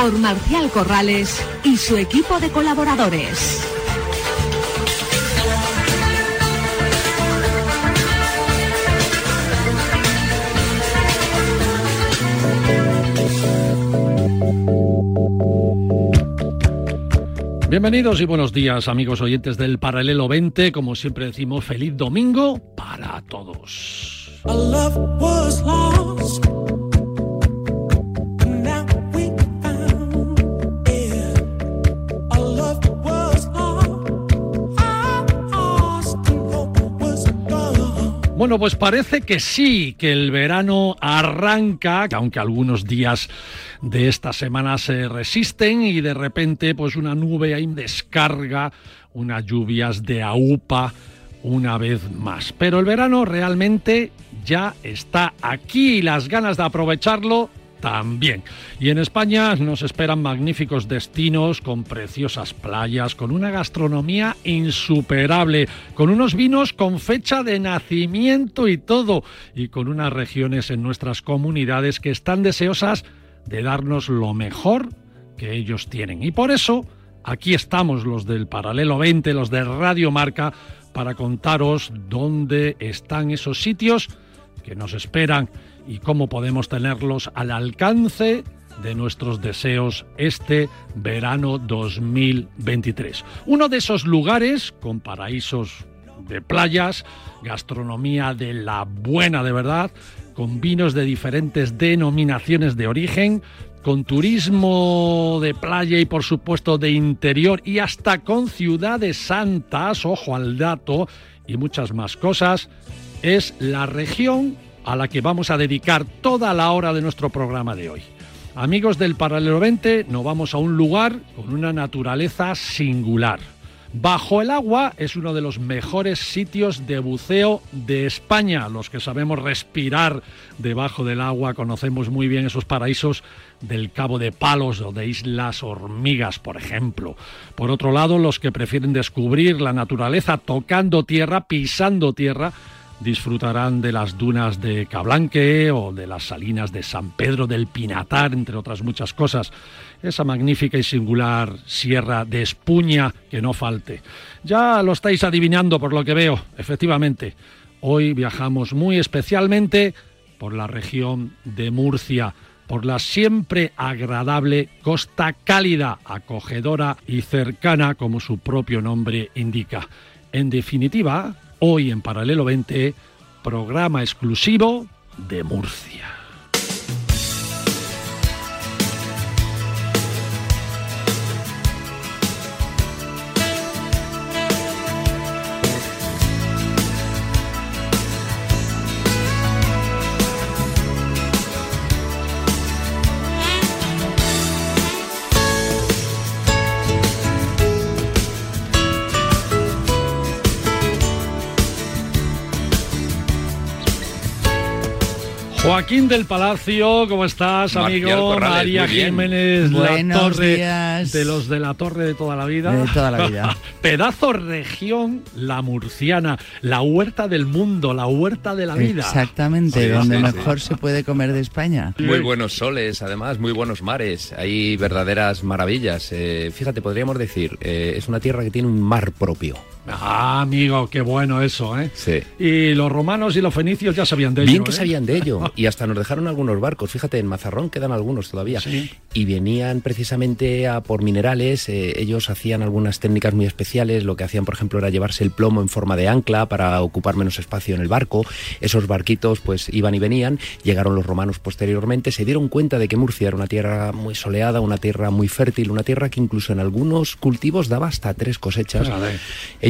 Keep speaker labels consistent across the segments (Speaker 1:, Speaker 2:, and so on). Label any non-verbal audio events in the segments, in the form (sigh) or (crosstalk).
Speaker 1: por Marcial Corrales y su equipo de colaboradores.
Speaker 2: Bienvenidos y buenos días amigos oyentes del Paralelo 20. Como siempre decimos, feliz domingo para todos. Bueno, pues parece que sí, que el verano arranca, aunque algunos días de esta semana se resisten y de repente pues una nube ahí descarga, unas lluvias de aupa una vez más. Pero el verano realmente ya está aquí y las ganas de aprovecharlo también. Y en España nos esperan magníficos destinos con preciosas playas, con una gastronomía insuperable, con unos vinos con fecha de nacimiento y todo, y con unas regiones en nuestras comunidades que están deseosas de darnos lo mejor que ellos tienen. Y por eso, aquí estamos los del Paralelo 20, los de Radio Marca, para contaros dónde están esos sitios que nos esperan y cómo podemos tenerlos al alcance de nuestros deseos este verano 2023. Uno de esos lugares con paraísos de playas, gastronomía de la buena de verdad, con vinos de diferentes denominaciones de origen, con turismo de playa y por supuesto de interior y hasta con ciudades santas, ojo al dato, y muchas más cosas, es la región a la que vamos a dedicar toda la hora de nuestro programa de hoy. Amigos del Paralelo 20, nos vamos a un lugar con una naturaleza singular Bajo el agua es uno de los mejores sitios de buceo de España. Los que sabemos respirar debajo del agua conocemos muy bien esos paraísos del Cabo de Palos o de Islas Hormigas, por ejemplo. Por otro lado, los que prefieren descubrir la naturaleza tocando tierra, pisando tierra, disfrutarán de las dunas de Cablanque o de las salinas de San Pedro del Pinatar, entre otras muchas cosas. Esa magnífica y singular sierra de Espuña que no falte. Ya lo estáis adivinando por lo que veo, efectivamente. Hoy viajamos muy especialmente por la región de Murcia, por la siempre agradable costa cálida, acogedora y cercana como su propio nombre indica. En definitiva, Hoy en Paralelo 20, programa exclusivo de Murcia. Joaquín del Palacio, ¿cómo estás, amigo? María Jiménez, la torre de los de la torre de toda la vida.
Speaker 3: De toda la (laughs) vida.
Speaker 2: Pedazo región, la murciana, la huerta del mundo, la huerta de la vida.
Speaker 3: Exactamente, donde mejor se puede comer de España.
Speaker 4: Muy buenos soles, además, muy buenos mares. Hay verdaderas maravillas. Eh, fíjate, podríamos decir, eh, es una tierra que tiene un mar propio.
Speaker 2: Ah, amigo, qué bueno eso, ¿eh?
Speaker 4: Sí.
Speaker 2: Y los romanos y los fenicios ya sabían de ello.
Speaker 4: Bien que
Speaker 2: ¿eh?
Speaker 4: sabían de ello. (laughs) Y hasta nos dejaron algunos barcos. Fíjate, en Mazarrón quedan algunos todavía.
Speaker 2: Sí.
Speaker 4: Y venían precisamente a por minerales. Eh, ellos hacían algunas técnicas muy especiales. Lo que hacían, por ejemplo, era llevarse el plomo en forma de ancla para ocupar menos espacio en el barco. Esos barquitos, pues iban y venían. Llegaron los romanos posteriormente. Se dieron cuenta de que Murcia era una tierra muy soleada, una tierra muy fértil, una tierra que incluso en algunos cultivos daba hasta tres cosechas.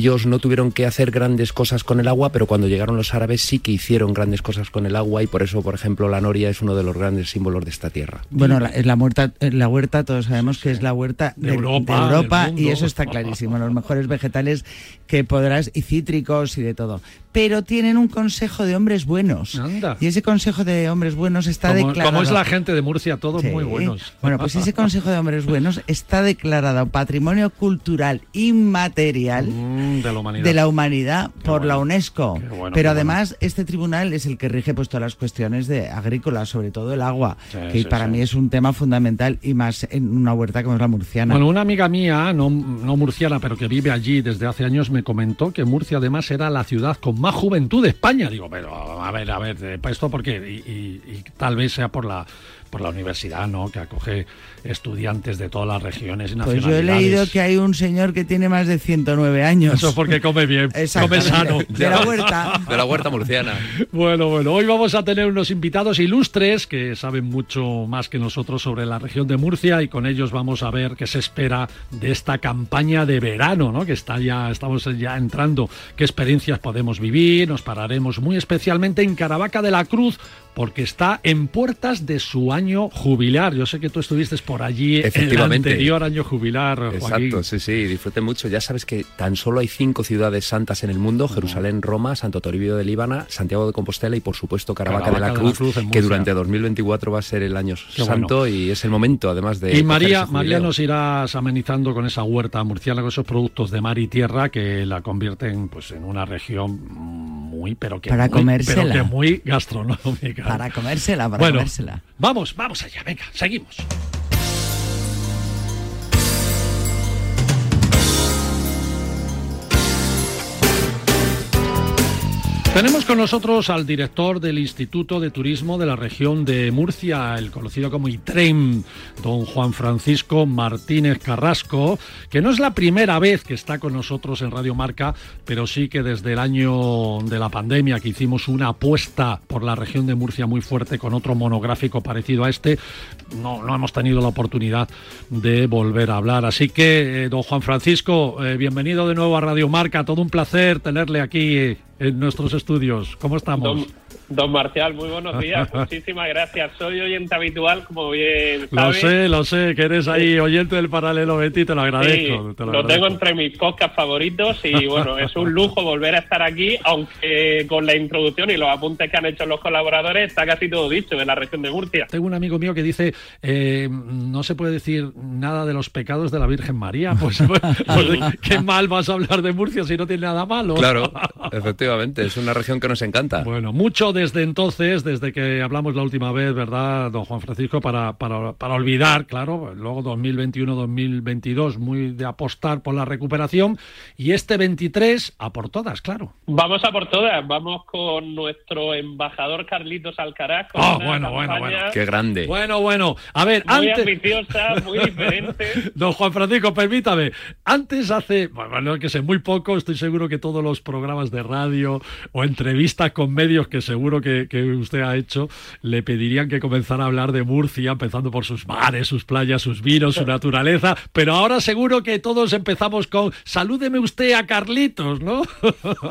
Speaker 4: Ellos no tuvieron que hacer grandes cosas con el agua, pero cuando llegaron los árabes sí que hicieron grandes cosas con el agua y por eso, por ejemplo, la noria es uno de los grandes símbolos de esta tierra.
Speaker 3: Bueno, la, la, huerta, la huerta, todos sabemos que es la huerta de, de Europa, de Europa y eso está clarísimo. Los mejores vegetales que podrás, y cítricos y de todo. Pero tienen un consejo de hombres buenos.
Speaker 2: Anda.
Speaker 3: Y ese consejo de hombres buenos está
Speaker 2: como,
Speaker 3: declarado.
Speaker 2: Como es la gente de Murcia, todos sí. muy buenos.
Speaker 3: Bueno, pues ese consejo de hombres buenos está declarado patrimonio cultural inmaterial
Speaker 2: mm, de la humanidad,
Speaker 3: de la humanidad por
Speaker 2: bueno.
Speaker 3: la UNESCO.
Speaker 2: Bueno,
Speaker 3: Pero además, este tribunal es el que rige pues todas las cuestiones de agrícolas, sobre todo el agua,
Speaker 2: Sí,
Speaker 3: que
Speaker 2: sí,
Speaker 3: para
Speaker 2: sí.
Speaker 3: mí es un tema fundamental y más en una huerta como es la murciana.
Speaker 2: Bueno, una amiga mía, no, no murciana, pero que vive allí desde hace años, me comentó que Murcia además era la ciudad con más juventud de España. Digo, pero a ver, a ver, ¿esto por qué? Y, y- y tal vez sea por la por la universidad, ¿no? Que acoge estudiantes de todas las regiones y
Speaker 3: pues yo he
Speaker 2: nacionalidades.
Speaker 3: leído que hay un señor que tiene más de 109 años.
Speaker 2: Eso es porque come bien, come sano. (laughs)
Speaker 3: De la huerta.
Speaker 4: De la huerta murciana.
Speaker 2: Bueno, bueno, hoy vamos a tener unos invitados ilustres que saben mucho más que nosotros sobre la región de Murcia y con ellos vamos a ver qué se espera de esta campaña de verano, ¿no? Que está ya, estamos ya entrando, qué experiencias podemos vivir, nos pararemos muy especialmente en Caravaca de la Cruz porque está en puertas de su año jubilar. Yo sé que tú estuviste por allí en el
Speaker 4: Efectivamente.
Speaker 2: anterior año jubilar, Joaquín.
Speaker 4: Exacto, sí, sí, disfruten mucho. Ya sabes que tan solo hay cinco ciudades santas en el mundo, Jerusalén, Roma, Santo Toribio de Líbana, Santiago de Compostela y por supuesto Caravaca,
Speaker 2: Caravaca
Speaker 4: de la
Speaker 2: de la
Speaker 4: Cruz,
Speaker 2: Cruz
Speaker 4: que durante 2024 va a ser el año
Speaker 2: Qué
Speaker 4: santo y es el momento además de...
Speaker 2: Y María, María nos irás amenizando con esa huerta murciana, con esos productos de mar y tierra que la convierten pues en una región muy, pero que
Speaker 3: Para
Speaker 2: muy,
Speaker 3: comérsela.
Speaker 2: pero que muy gastronómica.
Speaker 3: Para comérsela, para
Speaker 2: bueno,
Speaker 3: comérsela.
Speaker 2: vamos, vamos allá, venga, seguimos. Tenemos con nosotros al director del Instituto de Turismo de la región de Murcia, el conocido como ITREM, don Juan Francisco Martínez Carrasco, que no es la primera vez que está con nosotros en Radio Marca, pero sí que desde el año de la pandemia que hicimos una apuesta por la región de Murcia muy fuerte con otro monográfico parecido a este, no, no hemos tenido la oportunidad de volver a hablar. Así que, eh, don Juan Francisco, eh, bienvenido de nuevo a Radio Marca, todo un placer tenerle aquí eh, en nuestros estudios. ¿Cómo estamos?
Speaker 5: Don, don Marcial, muy buenos días. (laughs) Muchísimas gracias. Soy oyente habitual, como bien
Speaker 2: Lo
Speaker 5: sabes.
Speaker 2: sé, lo sé, que eres ahí oyente del paralelo Betty, te lo
Speaker 5: Sí,
Speaker 2: agradezco. te
Speaker 5: lo,
Speaker 2: lo
Speaker 5: tengo entre mis podcasts favoritos y bueno, es un lujo volver a estar aquí, aunque con la introducción y los apuntes que han hecho los colaboradores está casi todo dicho en la región de Murcia.
Speaker 2: Tengo un amigo mío que dice, eh, no se puede decir nada de los pecados de la Virgen María. Pues, (laughs) pues, (laughs) pues, qué mal vas a hablar de Murcia si no tiene nada malo.
Speaker 4: Claro, efectivamente, es una región que nos encanta.
Speaker 2: Bueno, mucho desde entonces, desde que hablamos la última vez, ¿verdad, don Juan Francisco? Para, para, para olvidar, claro, luego 2021-2022, muy de apostar por la recuperación, y este 23 a por todas, claro.
Speaker 5: Vamos a por todas, vamos con nuestro embajador Carlitos Alcaraz.
Speaker 2: Ah,
Speaker 5: una
Speaker 2: bueno, bueno, bueno.
Speaker 4: Qué grande.
Speaker 2: Bueno, bueno, a ver,
Speaker 5: Muy
Speaker 2: antes...
Speaker 5: ambiciosa, muy diferente. (laughs)
Speaker 2: Don Juan Francisco, permítame. Antes hace, bueno, que sé, muy poco, estoy seguro que todos los programas de radio o entrevistas con medios que seguro que, que usted ha hecho, le pedirían que comenzara a hablar de Murcia, empezando por sus mares, sus playas, sus vinos, su naturaleza. Pero ahora seguro que todos empezamos con salúdeme usted a Carlitos, ¿no?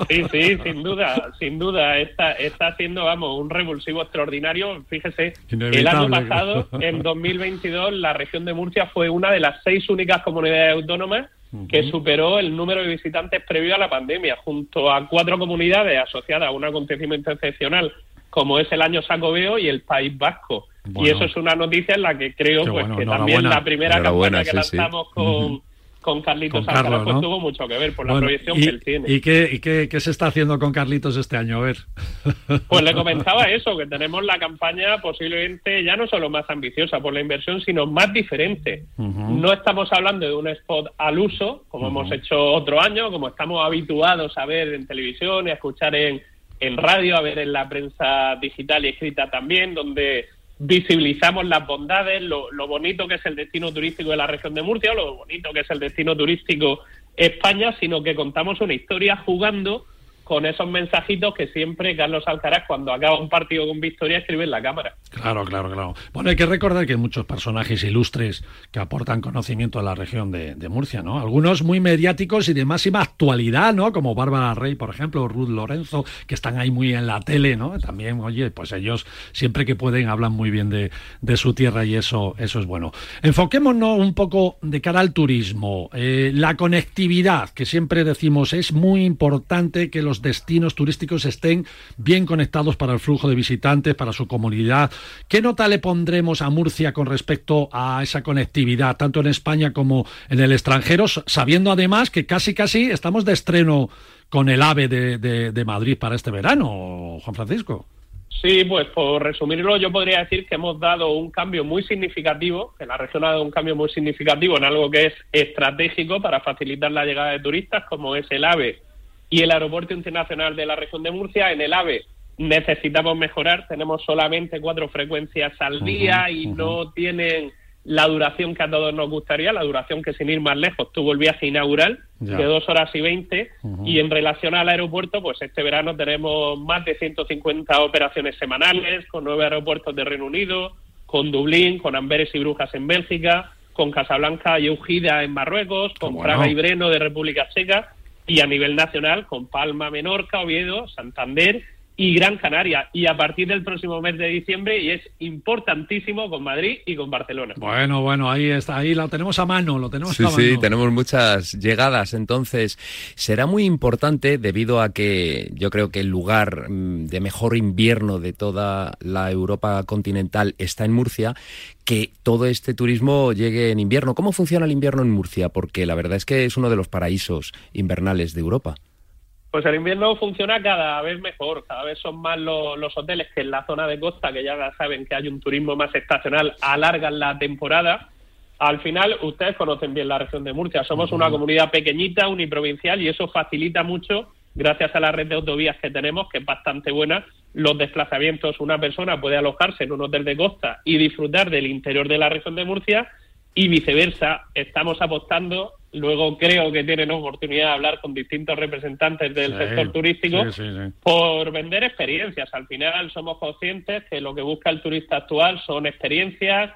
Speaker 5: Sí, sí, sin duda, sin duda. Está, está haciendo, vamos, un revulsivo extraordinario. Fíjese, el año pasado, en 2022, la región de Murcia fue una de las seis únicas comunidades autónomas que superó el número de visitantes previo a la pandemia, junto a cuatro comunidades asociadas a un acontecimiento excepcional como es el año Sacobeo y el País Vasco.
Speaker 2: Bueno.
Speaker 5: y eso es una noticia en la que creo
Speaker 2: Qué
Speaker 5: pues
Speaker 2: bueno,
Speaker 5: que también la primera campaña que
Speaker 4: sí, sí.
Speaker 5: lanzamos con, con Carlitos
Speaker 2: Con Carlos,
Speaker 5: pues
Speaker 2: ¿no?
Speaker 5: tuvo mucho que ver por la
Speaker 2: Bueno,
Speaker 5: proyección
Speaker 2: y,
Speaker 5: que él tiene.
Speaker 2: ¿y qué, y qué- qué se está haciendo con Carlitos este año? A ver. (laughs)
Speaker 5: Pues le comentaba eso, que tenemos la campaña posiblemente ya no solo más ambiciosa por la inversión, sino más diferente. No estamos hablando de un spot al uso, como hemos hecho otro año, como estamos habituados a ver en televisión y a escuchar en, en radio, a ver en la prensa digital y escrita también, donde visibilizamos las bondades, lo, lo bonito que es el destino turístico de la región de Murcia, lo bonito que es el destino turístico España, sino que contamos una historia jugando con esos mensajitos que siempre Carlos Alcaraz, cuando acaba un partido con victoria, escribe en la cámara.
Speaker 2: Claro, claro, claro. Bueno, hay que recordar que hay muchos personajes ilustres que aportan conocimiento a la región de, Murcia, ¿no? Algunos muy mediáticos y de máxima actualidad, ¿no? Como Bárbara Rey, por ejemplo, Ruth Lorenzo, que están ahí muy en la tele, ¿no? También, oye, pues ellos siempre que pueden hablan muy bien de, de su tierra y eso, eso es bueno. Enfoquémonos un poco de cara al turismo. Eh, la conectividad, que siempre decimos es muy importante que los destinos turísticos estén bien conectados para el flujo de visitantes, para su comunidad. ¿Qué nota le pondremos a Murcia con respecto a esa conectividad, tanto en España como en el extranjero, sabiendo además que casi casi estamos de estreno con el AVE de, de Madrid para este verano, Juan Francisco?
Speaker 5: Sí, pues por resumirlo, yo podría decir que hemos dado un cambio muy significativo, que la región ha dado un cambio muy significativo en algo que es estratégico para facilitar la llegada de turistas, como es el AVE y el Aeropuerto Internacional de la región de Murcia. En el AVE necesitamos mejorar, tenemos solamente cuatro frecuencias al día y no tienen la duración que a todos nos gustaría, la duración que sin ir más lejos tuvo el viaje inaugural de dos horas y veinte. Y en relación al aeropuerto, pues este verano tenemos más de 150 operaciones semanales con nueve aeropuertos de Reino Unido, con Dublín, con Amberes y Brujas en Bélgica, con Casablanca y Eugida en Marruecos, con Praga y Breno de República Checa y a nivel nacional con Palma, Menorca, Oviedo, Santander y Gran Canaria. Y a partir del próximo mes de diciembre, y es importantísimo con Madrid y con Barcelona.
Speaker 2: Bueno, bueno, ahí está, ahí lo tenemos a mano, lo tenemos
Speaker 4: sí,
Speaker 2: a mano.
Speaker 4: Sí, tenemos muchas llegadas. Entonces, será muy importante debido a que yo creo que el lugar mm, de mejor invierno de toda la Europa continental está en Murcia, que todo este turismo llegue en invierno. ¿Cómo funciona el invierno en Murcia? Porque la verdad es que es uno de los paraísos invernales de Europa.
Speaker 5: Pues el invierno funciona cada vez mejor, cada vez son más los, hoteles que en la zona de costa, que ya saben que hay un turismo más estacional, alargan la temporada. Al final, ustedes conocen bien la región de Murcia, somos una comunidad pequeñita, uniprovincial, y eso facilita mucho, gracias a la red de autovías que tenemos, que es bastante buena, los desplazamientos. Una persona puede alojarse en un hotel de costa y disfrutar del interior de la región de Murcia, y viceversa. Estamos apostando luego creo que tienen oportunidad de hablar con distintos representantes del sector turístico por vender experiencias. Al final somos conscientes que lo que busca el turista actual son experiencias,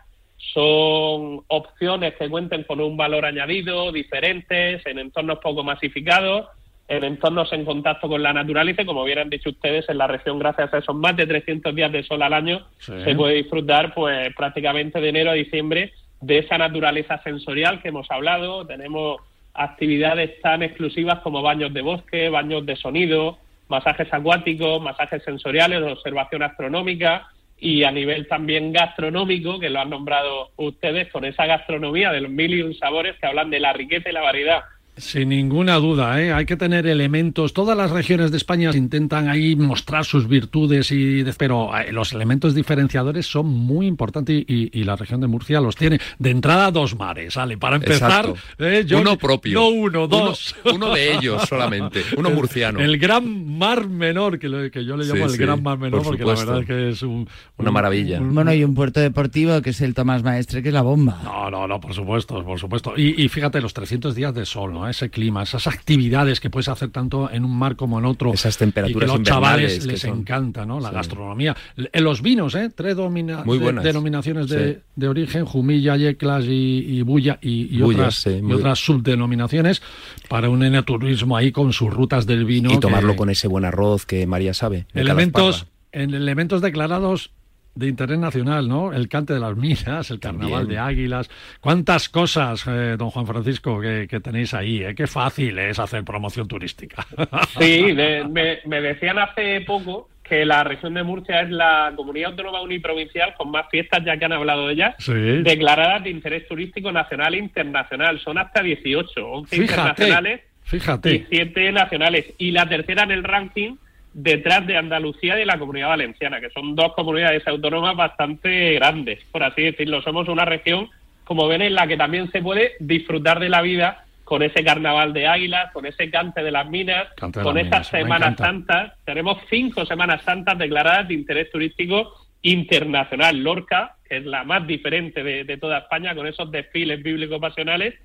Speaker 5: son opciones que cuenten con un valor añadido, diferentes, en entornos poco masificados, en entornos en contacto con la naturaleza como bien han dicho ustedes, en la región, gracias a esos más de 300 días de sol al año, se puede disfrutar pues prácticamente de enero a diciembre de esa naturaleza sensorial que hemos hablado. Tenemos actividades tan exclusivas como baños de bosque, baños de sonido, masajes acuáticos, masajes sensoriales, observación astronómica y a nivel también gastronómico, que lo han nombrado ustedes, con esa gastronomía de los mil y un sabores que hablan de la riqueza y la variedad
Speaker 2: sin ninguna duda, ¿eh? hay que tener elementos. Todas las regiones de España intentan ahí mostrar sus virtudes, y pero eh, los elementos diferenciadores son muy importantes y, la región de Murcia los tiene. De entrada, dos mares, ¿vale? Para empezar,
Speaker 4: ¿eh? uno propio.
Speaker 2: No uno, dos.
Speaker 4: Uno, de ellos (laughs) solamente, uno murciano.
Speaker 2: El, Gran Mar Menor, que, que yo le llamo el Gran Mar Menor, porque la verdad es que es un,
Speaker 4: una maravilla.
Speaker 3: bueno, y un puerto deportivo que es el Tomás Maestre, que es la bomba.
Speaker 2: No, no, no, por supuesto, por supuesto. Y, y fíjate, los 300 días de sol, ¿no? Ese clima, esas actividades que puedes hacer tanto en un mar como en otro.
Speaker 4: Esas temperaturas.
Speaker 2: Y que los chavales les encanta, ¿no? La gastronomía. En los vinos, ¿eh? Tres denominaciones de, origen, Jumilla, Yeclas y, Bulla y, otras, y otras subdenominaciones para un enoturismo ahí con sus rutas del vino.
Speaker 4: Y tomarlo con ese buen arroz que María sabe.
Speaker 2: Elementos, en elementos declarados de interés nacional, ¿no? El cante de las minas, el carnaval de águilas. ¿Cuántas cosas, eh, don Juan Francisco, que, tenéis ahí? ¿eh? Qué fácil es hacer promoción turística. (laughs)
Speaker 5: Sí, me, decían hace poco que la región de Murcia es la comunidad autónoma uniprovincial con más fiestas, ya que han hablado de ellas, declaradas de interés turístico nacional e internacional. Son hasta 18, 11 internacionales
Speaker 2: fíjate.
Speaker 5: y 7 nacionales. Y la tercera en el ranking detrás de Andalucía y de la Comunidad Valenciana, que son dos comunidades autónomas bastante grandes, por así decirlo. Somos una región, como ven, en la que también se puede disfrutar de la vida con ese carnaval de águilas, con ese cante de las minas, con esas Semanas Santas. Tenemos cinco Semanas Santas declaradas de interés turístico internacional. Lorca, que es la más diferente de, toda España, con esos desfiles bíblico-pasionales.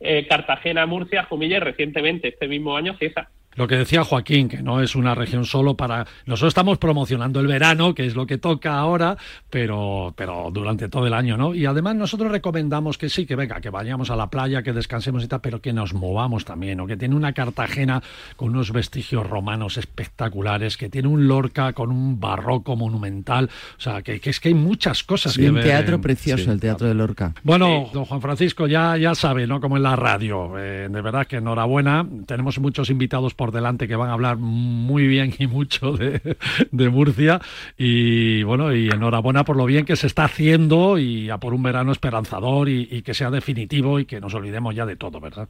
Speaker 5: Eh, Cartagena, Murcia, Jumilla y recientemente, este mismo año, César.
Speaker 2: Lo que decía Joaquín, que no es una región solo para... Nosotros estamos promocionando el verano, que es lo que toca ahora, pero, pero durante todo el año, ¿no? Y además nosotros recomendamos que sí, que venga, que vayamos a la playa, que descansemos y tal, pero que nos movamos también, o que tiene una Cartagena con unos vestigios romanos espectaculares, que tiene un Lorca con un barroco monumental, o sea, que, es que hay muchas cosas
Speaker 3: que un teatro precioso, el Teatro de Lorca.
Speaker 2: Bueno, don Juan Francisco ya, ya sabe, ¿no? Como en la radio, eh, de verdad que enhorabuena, tenemos muchos invitados por delante que van a hablar muy bien y mucho de, Murcia. Y bueno, y enhorabuena por lo bien que se está haciendo y a por un verano esperanzador y, que sea definitivo y que nos olvidemos ya de todo, ¿verdad?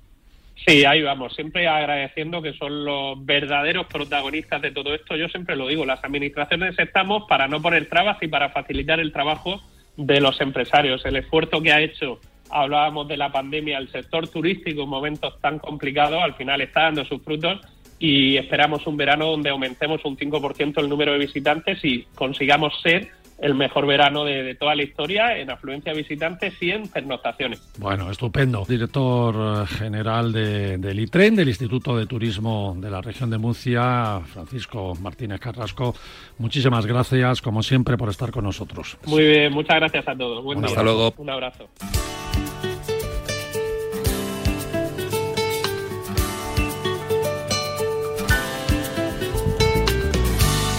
Speaker 5: Sí, ahí vamos, siempre agradeciendo que son los verdaderos protagonistas de todo esto. Yo siempre lo digo, las administraciones estamos para no poner trabas y para facilitar el trabajo de los empresarios. El esfuerzo que ha hecho, hablábamos de la pandemia, el sector turístico en momentos tan complicados, al final está dando sus frutos y esperamos un verano donde aumentemos un 5% el número de visitantes y consigamos ser el mejor verano de, toda la historia en afluencia de visitantes y en pernoctaciones.
Speaker 2: Bueno, estupendo. Director general de, del ITREN, del Instituto de Turismo de la región de Murcia, Francisco Martínez Carrasco, muchísimas gracias, como siempre, por estar con nosotros.
Speaker 5: Muy bien, muchas gracias a todos.
Speaker 4: Hasta luego.
Speaker 5: Un abrazo.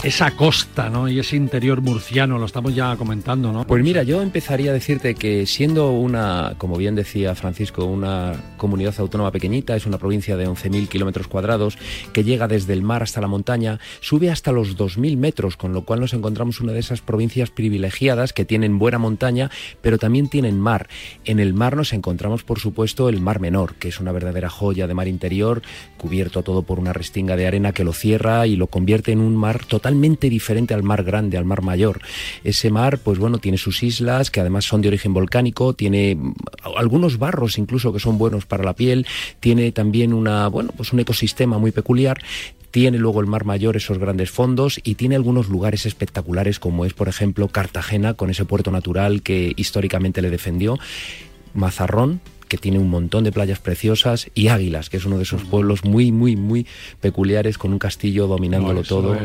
Speaker 2: Esa costa, ¿no? Y ese interior murciano, lo estamos ya comentando, ¿no?
Speaker 4: Pues mira, yo empezaría a decirte que siendo una, como bien decía Francisco, una comunidad autónoma pequeñita, es una provincia de 11.000 kilómetros cuadrados, que llega desde el mar hasta la montaña, sube hasta los 2.000 metros, con lo cual nos encontramos una de esas provincias privilegiadas que tienen buena montaña, pero también tienen mar. En el mar nos encontramos, por supuesto, el Mar Menor, que es una verdadera joya de mar interior, cubierto todo por una restinga de arena que lo cierra y lo convierte en un mar total diferente al mar grande, al mar mayor. Ese mar, pues bueno, tiene sus islas que además son de origen volcánico, tiene mm, algunos barros incluso que son buenos para la piel, tiene también una, bueno, pues un ecosistema muy peculiar, tiene luego el Mar Mayor esos grandes fondos y tiene algunos lugares espectaculares como es por ejemplo Cartagena con ese puerto natural que históricamente le defendió, Mazarrón que tiene un montón de playas preciosas, y Águilas, que es uno de esos pueblos muy, muy, muy peculiares con un castillo dominándolo todo.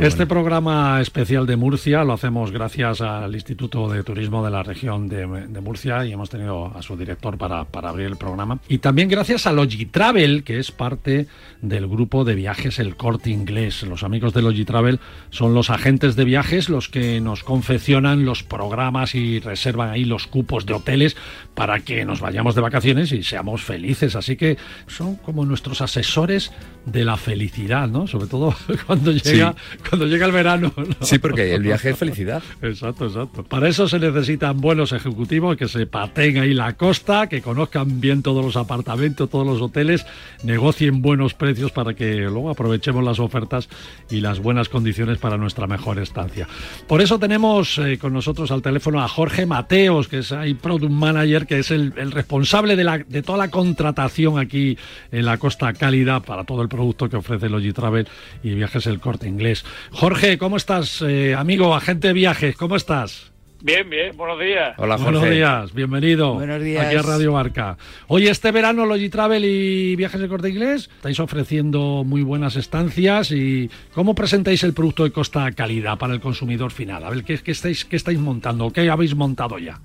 Speaker 2: este programa especial de Murcia lo hacemos gracias al Instituto de Turismo de la región de, Murcia y hemos tenido a su director para, para abrir el programa. Y también gracias a Logitravel, que es parte del grupo de viajes El Corte Inglés. Los amigos de Logitravel son los agentes de viajes los que nos confeccionan los programas y reservan ahí los cupos de hoteles para que nos vayamos de vacaciones y seamos felices. Así que son como nuestros asesores de la felicidad, ¿no? Sobre todo (laughs) cuando llega, cuando llega el verano.
Speaker 4: Sí, porque el viaje es felicidad. (laughs)
Speaker 2: Exacto, exacto. Para eso se necesitan buenos ejecutivos que se paten ahí la costa, que conozcan bien todos los apartamentos, todos los hoteles, negocien buenos precios para que luego aprovechemos las ofertas y las buenas condiciones para nuestra mejor estancia. Por eso tenemos eh, con nosotros al teléfono a Jorge Mateos, que es ahí Product Manager, que es el, el responsable de, la, de toda la contratación aquí en la Costa Cálida para todo el producto que ofrece Logitravel y Viajes El Corte Inglés. Jorge, ¿cómo estás, eh, amigo, agente de viajes? ¿Cómo estás?
Speaker 5: Bien, bien, buenos días.
Speaker 2: Hola, Jorge. Buenos días, bienvenido.
Speaker 3: Buenos días.
Speaker 2: Aquí a Radio Barca. Hoy, este verano, Logitravel y Viajes El Corte Inglés estáis ofreciendo muy buenas estancias. y ¿Cómo presentáis el producto de Costa Calidad para el consumidor final? A ver, ¿qué, qué estáis, qué estáis montando? ¿Qué habéis montado ya?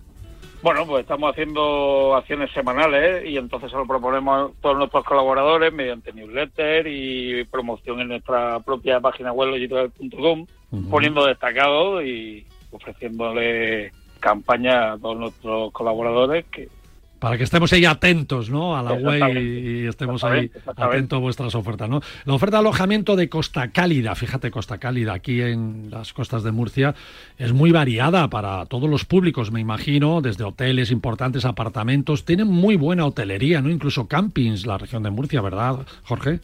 Speaker 6: Bueno, pues estamos haciendo acciones semanales y entonces se lo proponemos a todos nuestros colaboradores mediante newsletter y promoción en nuestra propia página web logitravel.com, poniendo destacados y ofreciéndole campaña a todos nuestros colaboradores que
Speaker 2: para que estemos ahí atentos, ¿no? A la web y, estemos ahí atentos a vuestras ofertas, ¿no? La oferta de alojamiento de Costa Cálida, fíjate, Costa Cálida, aquí en las costas de Murcia, es muy variada para todos los públicos, me imagino, desde hoteles importantes, apartamentos. Tienen muy buena hotelería, ¿no? Incluso campings, la región de Murcia, ¿verdad, Jorge?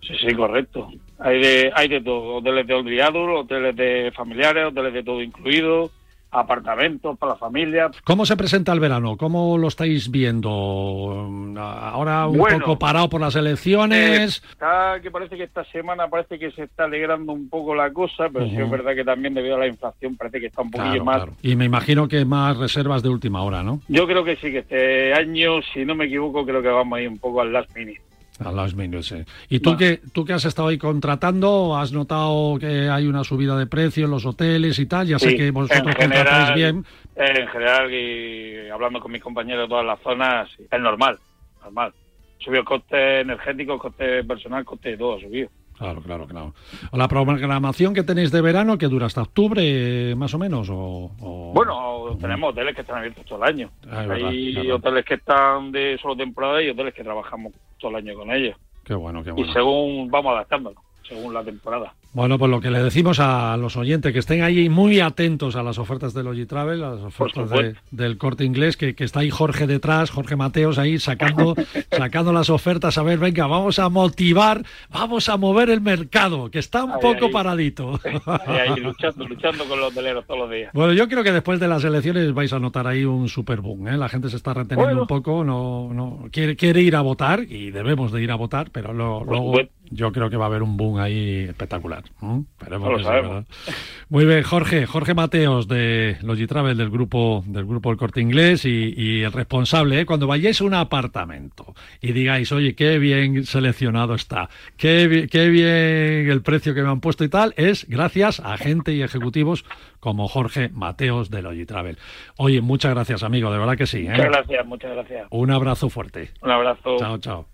Speaker 6: Sí, sí, correcto. Hay de, hay de todo, hoteles de olvidados, hoteles de familiares, hoteles de todo incluido apartamentos para la familia.
Speaker 2: ¿Cómo se presenta el verano? ¿Cómo lo estáis viendo? Ahora un poco parado por las elecciones.
Speaker 6: Eh, que parece que esta semana parece que se está alegrando un poco la cosa, pero sí es verdad que también debido a la inflación parece que está un poquillo más.
Speaker 2: Y me imagino que más reservas de última hora, ¿no?
Speaker 6: Yo creo que sí, que este año, si no me equivoco, creo que vamos a ir un poco al last minute.
Speaker 2: A last minute, sí. ¿Y tú, que, tú que has estado ahí contratando, has notado que hay una subida de precios en los hoteles y tal? Ya sé que vosotros contratáis bien.
Speaker 6: En general, y hablando con mis compañeros de todas las zonas, es normal, normal. Subió el coste energético, coste personal, coste de todo, subió.
Speaker 2: Claro, claro, claro. La programación que tenéis de verano, que dura hasta octubre, más o menos, o...
Speaker 6: Bueno, tenemos hoteles que están abiertos todo el año. Ah, Hay hoteles que están de solo temporada y hoteles que trabajamos todo el año con ellos.
Speaker 2: Qué bueno, qué bueno.
Speaker 6: Y según vamos adaptándolo, según la temporada.
Speaker 2: Bueno, pues lo que le decimos a los oyentes, que estén ahí muy atentos a las ofertas de Logitravel, a las ofertas del corte inglés, que, está ahí Jorge detrás, Jorge Mateos ahí sacando, (laughs) sacando las ofertas. A ver, venga, vamos a motivar, vamos a mover el mercado, que está un poco paradito. (laughs)
Speaker 6: Ahí, luchando, luchando con los hoteleros todos los días.
Speaker 2: Bueno, yo creo que después de las elecciones vais a notar ahí un super boom. ¿eh? La gente se está reteniendo un poco, no, no quiere, quiere ir a votar y debemos de ir a votar, pero luego yo creo que va a haber un boom ahí espectacular. Muy bien, Jorge, Jorge Mateos de Logitravel del grupo del grupo El Corte Inglés y, el responsable, ¿eh? cuando vayáis a un apartamento y digáis, oye, qué bien seleccionado está, qué, qué bien el precio que me han puesto y tal, es gracias a gente y ejecutivos como Jorge Mateos de Logitravel. Oye, muchas gracias, amigo, de verdad que sí.
Speaker 6: ¿eh? Muchas gracias, muchas gracias.
Speaker 2: Un abrazo fuerte.
Speaker 6: Un abrazo.
Speaker 2: Chao, chao.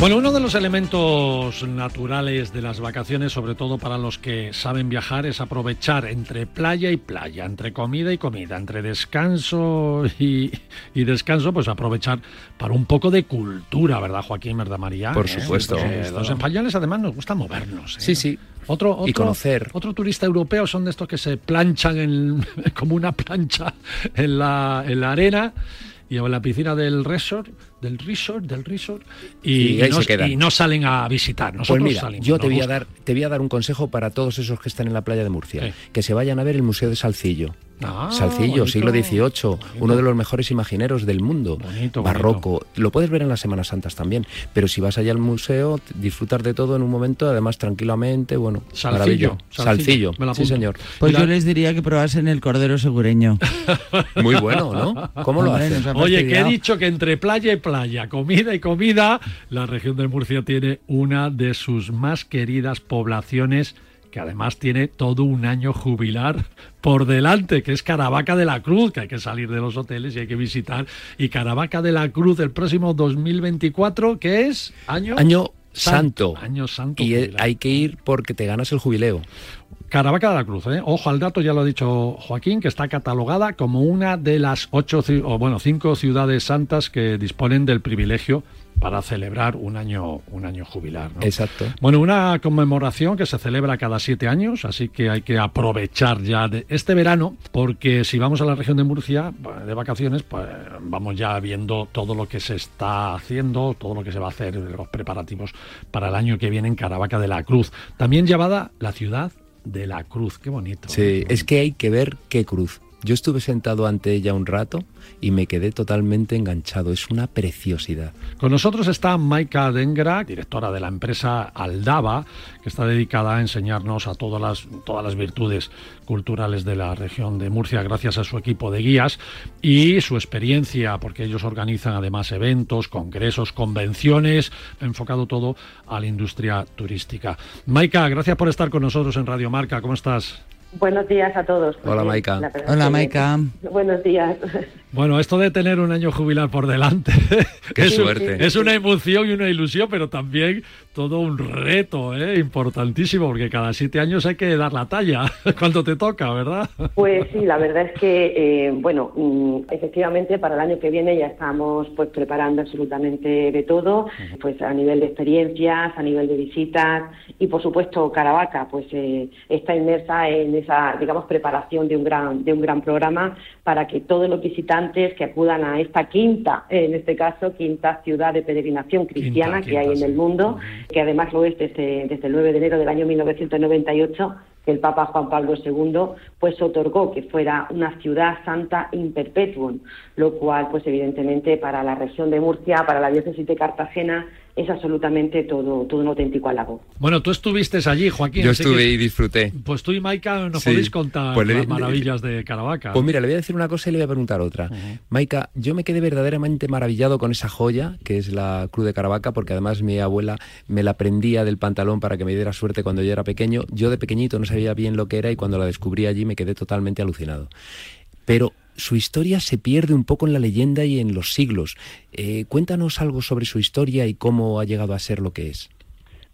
Speaker 2: Bueno, uno de los elementos naturales de las vacaciones, sobre todo para los que saben viajar, es aprovechar entre playa y playa, entre comida y comida, entre descanso y, descanso, pues aprovechar para un poco de cultura, ¿verdad, Joaquín, verdad, María?
Speaker 4: Por supuesto.
Speaker 2: los españoles además nos gusta movernos.
Speaker 4: ¿eh? Sí, sí.
Speaker 2: Otro, otro,
Speaker 4: y conocer.
Speaker 2: Otro turista europeo son de estos que se planchan en, (laughs) como una plancha en la, en la arena y en la piscina del resort, del resort, del resort, y, no, salen a visitar. Nosotros
Speaker 4: pues mira, yo te voy, a dar, te voy a dar un consejo para todos esos que están en la playa de Murcia, que se vayan a ver el Museo de Salcillo. Ah, Salcillo, siglo XVIII, uno de los mejores imagineros del mundo, barroco. Lo puedes ver en las Semanas Santas también, pero si vas allá al museo, disfrutar de todo en un momento, además tranquilamente, bueno,
Speaker 2: Salcillo.
Speaker 4: Salcillo, sí señor.
Speaker 3: Pues yo les diría que probasen el cordero segureño. (laughs)
Speaker 4: Muy bueno, ¿no? ¿Cómo lo hacen?
Speaker 2: Oye, que he dicho que entre playa y playa, comida y comida, la región de Murcia tiene una de sus más queridas poblaciones que además tiene todo un año jubilar por delante, que es Caravaca de la Cruz, que hay que salir de los hoteles y hay que visitar. Y Caravaca de la Cruz el próximo 2024, que es año...
Speaker 4: Año santo.
Speaker 2: Año santo.
Speaker 4: Y hay que ir porque te ganas el jubileo.
Speaker 2: Caravaca de la Cruz, ¿eh? ojo al dato, ya lo ha dicho Joaquín, que está catalogada como una de las ocho, o bueno, cinco ciudades santas que disponen del privilegio para celebrar un año, un año jubilar.
Speaker 4: Exacto.
Speaker 2: Bueno, una conmemoración que se celebra cada siete años, así que hay que aprovechar ya de este verano, porque si vamos a la región de Murcia de vacaciones, pues vamos ya viendo todo lo que se está haciendo, todo lo que se va a hacer, los preparativos para el año que viene en Caravaca de la Cruz. También llamada la ciudad de la cruz, qué bonito.
Speaker 4: Sí,
Speaker 2: ¿eh?
Speaker 4: es que hay que ver qué cruz. Yo estuve sentado ante ella un rato y me quedé totalmente enganchado. Es una preciosidad.
Speaker 2: Con nosotros está Maika Dengra, directora de la empresa Aldaba, que está dedicada a enseñarnos a todas las, todas las virtudes culturales de la región de Murcia gracias a su equipo de guías y su experiencia, porque ellos organizan además eventos, congresos, convenciones, enfocado todo a la industria turística. Maika, gracias por estar con nosotros en Radio Marca. ¿Cómo estás?
Speaker 7: Buenos días a todos.
Speaker 4: Hola, Maika.
Speaker 3: Hola, Maika.
Speaker 7: Buenos días. (laughs)
Speaker 2: Bueno, esto de tener un año jubilar por delante (laughs)
Speaker 4: Qué (laughs) es, suerte.
Speaker 2: es una emoción y una ilusión, pero también todo un reto ¿eh? importantísimo, porque cada siete años hay que dar la talla cuando te toca, ¿verdad?
Speaker 7: Pues sí, la verdad es que, eh, bueno, mm, efectivamente para el año que viene ya estamos pues preparando absolutamente de todo, pues a nivel de experiencias, a nivel de visitas y por supuesto Caravaca pues eh, está inmersa en esa, digamos, preparación de un gran, de un gran programa para que todos los visitantes que acudan a esta quinta, en este caso, quinta ciudad de peregrinación cristiana que hay en el mundo, que además lo es desde, desde el 9 de enero del año 1998, que el Papa Juan Pablo II pues otorgó que fuera una ciudad santa in perpetuum, lo cual pues evidentemente para la región de Murcia, para la diócesis de Cartagena es absolutamente todo, todo un auténtico halago.
Speaker 2: Bueno, tú estuviste allí, Joaquín.
Speaker 4: Yo estuve y disfruté.
Speaker 2: Pues tú y Maika nos podéis contar pues las maravillas de Caravaca.
Speaker 4: Pues mira, le voy a decir una cosa y le voy a preguntar otra. Maika, yo me quedé verdaderamente maravillado con esa joya que es la Cruz de Caravaca, porque además mi abuela me la prendía del pantalón para que me diera suerte cuando yo era pequeño. Yo de pequeñito no sabía bien lo que era y cuando la descubrí allí me quedé totalmente alucinado. Pero su historia se pierde un poco en la leyenda y en los siglos. Eh, cuéntanos algo sobre su historia y cómo ha llegado a ser lo que es.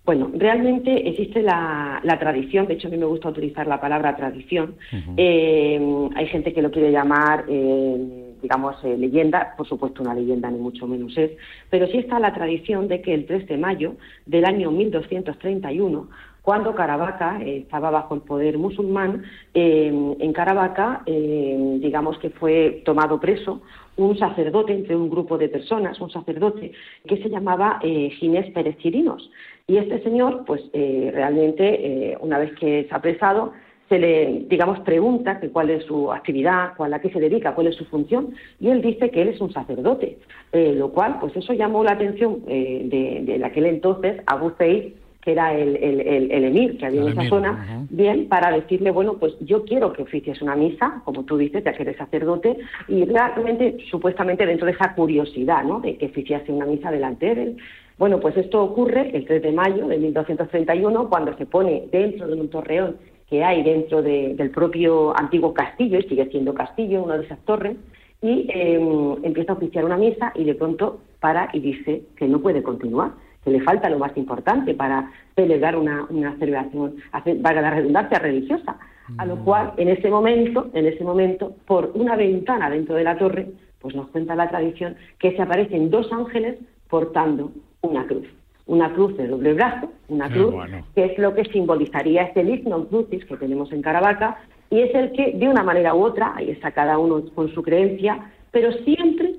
Speaker 7: Bueno, realmente existe la, tradición, de hecho a mí me gusta utilizar la palabra tradición. Eh, hay gente que lo quiere llamar, eh, digamos, leyenda, por supuesto una leyenda ni mucho menos es, pero sí está la tradición de que el 3 de mayo del año 1231 cuando Caravaca eh, estaba bajo el poder musulmán, eh, en Caravaca, eh, digamos que fue tomado preso un sacerdote entre un grupo de personas, un sacerdote que se llamaba Ginés Pérez Chirinos. Y este señor, pues realmente, una vez que es apresado, se le, digamos, pregunta que cuál es su actividad, cuál, a qué se dedica, cuál es su función, y él dice que él es un sacerdote, lo cual, pues eso llamó la atención de, aquel entonces Abu Zaid, que era el, el, emir que había en esa zona, bien, para decirle, bueno, pues yo quiero que oficies una misa, como tú dices, ya que eres sacerdote, y realmente, supuestamente, dentro de esa curiosidad, ¿no?, de que oficiase una misa delante de él. Bueno, pues esto ocurre el 3 de mayo de 1231, cuando se pone dentro de un torreón que hay dentro del propio antiguo castillo, y sigue siendo castillo, una de esas torres, y em, empieza a oficiar una misa y de pronto para y dice que no puede continuar que le falta lo más importante para celebrar una, una celebración, valga la redundancia, religiosa. A lo mm. cual, en ese momento, en ese momento, por una ventana dentro de la torre, pues nos cuenta la tradición que se aparecen dos ángeles portando una cruz. Una cruz de doble brazo, una cruz, que es lo que simbolizaría este lignum crucis que tenemos en Caravaca, y es el que, de una manera u otra, ahí está cada uno con su creencia, pero siempre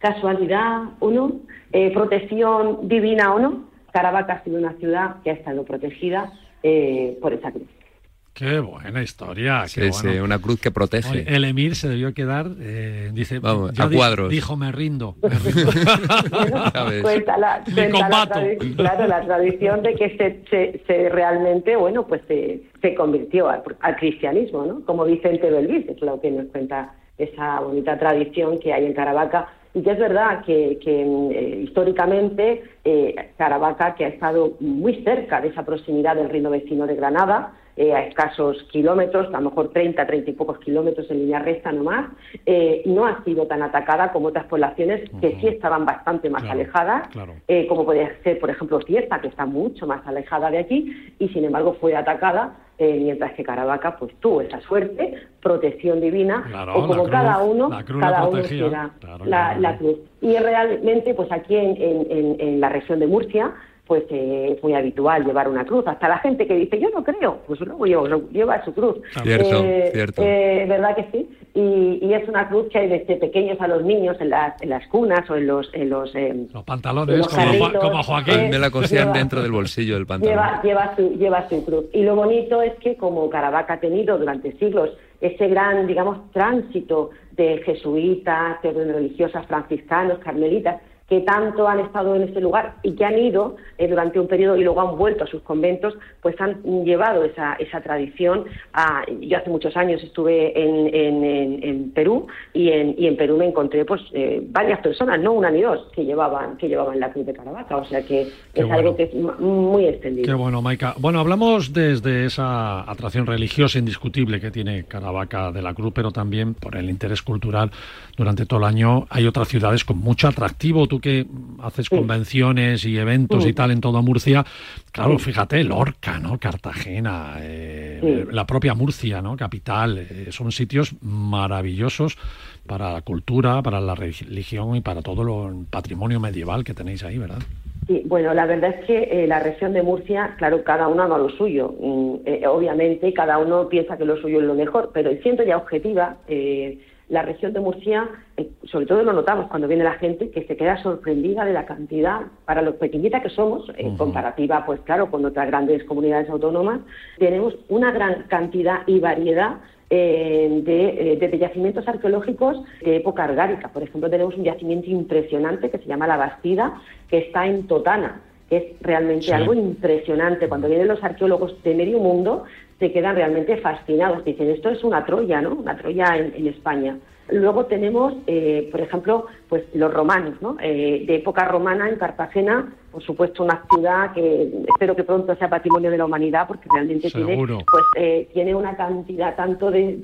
Speaker 7: casualidad o no, eh, protección divina o no, Caravaca ha sido una ciudad que ha estado protegida eh, por esa cruz.
Speaker 2: Qué buena historia.
Speaker 4: es una cruz que protege.
Speaker 2: el emir se debió quedar, eh, dice,
Speaker 4: Vamos, a cuadros.
Speaker 2: Dijo, me rindo. (laughs) Me rindo. (laughs)
Speaker 7: cuenta la, claro, la tradición de que se, se, realmente, bueno, pues se, se convirtió al, cristianismo, ¿no? Como Vicente Belvis, es lo que nos cuenta esa bonita tradición que hay en Caravaca y que es verdad que, eh, históricamente eh, Caravaca, que ha estado muy cerca de esa proximidad del reino vecino de Granada, eh, a escasos kilómetros, a lo mejor 30, 30 y pocos kilómetros en línea recta nomás, eh, no ha sido tan atacada como otras poblaciones que sí estaban bastante más alejadas, eh, como podría ser, por ejemplo, Cieza, que está mucho más alejada de aquí, y sin embargo fue atacada mientras que Caravaca pues tuvo esa suerte, protección divina, o como cada uno, cada uno la, cruz. Y realmente, pues aquí en, la región de Murcia, pues eh, es muy habitual llevar una cruz. Hasta la gente que dice, yo no creo, pues luego lleva, su cruz.
Speaker 4: Cierto, eh, cierto.
Speaker 7: Eh, ¿Verdad que sí? Y, es una cruz que hay desde pequeños a los niños en las, en las cunas o en los... En los,
Speaker 2: los pantalones, como, Joaquín.
Speaker 4: Me la cosían dentro del bolsillo del pantalón.
Speaker 7: Lleva, lleva, su, lleva su cruz. Y lo bonito es que como Caravaca ha tenido durante siglos ese gran, digamos, tránsito de jesuitas, de religiosas, franciscanos, carmelitas, que tanto han estado en este lugar y que han ido eh, durante un periodo y luego han vuelto a sus conventos, pues han llevado esa, esa tradición. A, yo hace muchos años estuve en, en, Perú y en, y en Perú me encontré pues eh, varias personas, no una ni dos, que llevaban, que llevaban la cruz de Caravaca, o sea que es algo que es muy extendido.
Speaker 2: Qué bueno, Maika. Bueno, hablamos desde esa atracción religiosa indiscutible que tiene Caravaca de la Cruz, pero también por el interés cultural durante todo el año hay otras ciudades con mucho atractivo. Tú que haces convenciones y eventos y tal en toda Murcia, claro, fíjate, Lorca, ¿no? Cartagena, eh, la propia Murcia, ¿no? Capital, eh, son sitios maravillosos para la cultura, para la religión y para todo el patrimonio medieval que tenéis ahí, ¿verdad?
Speaker 7: Sí, bueno, la verdad es que eh, la región de Murcia, claro, cada uno ama lo suyo. Mm, obviamente, cada uno piensa que lo suyo es lo mejor, pero siento ya objetiva, la región de Murcia, eh, sobre todo lo notamos cuando viene la gente, que se queda sorprendida de la cantidad, para lo pequeñita que somos, en comparativa, pues claro, con otras grandes comunidades autónomas, tenemos una gran cantidad y variedad de, de, yacimientos arqueológicos de época argárica. Por ejemplo, tenemos un yacimiento impresionante que se llama La Bastida, que está en Totana, que es realmente algo impresionante. Cuando vienen los arqueólogos de medio mundo, se quedan realmente fascinados. Dicen, esto es una Troya, ¿no? Una Troya en España. Luego tenemos, eh, por ejemplo, pues los romanos, ¿no? Eh, de época romana en Cartagena, por supuesto, una ciudad que espero que pronto sea patrimonio de la humanidad, porque realmente tiene, pues, eh, tiene una cantidad tanto de,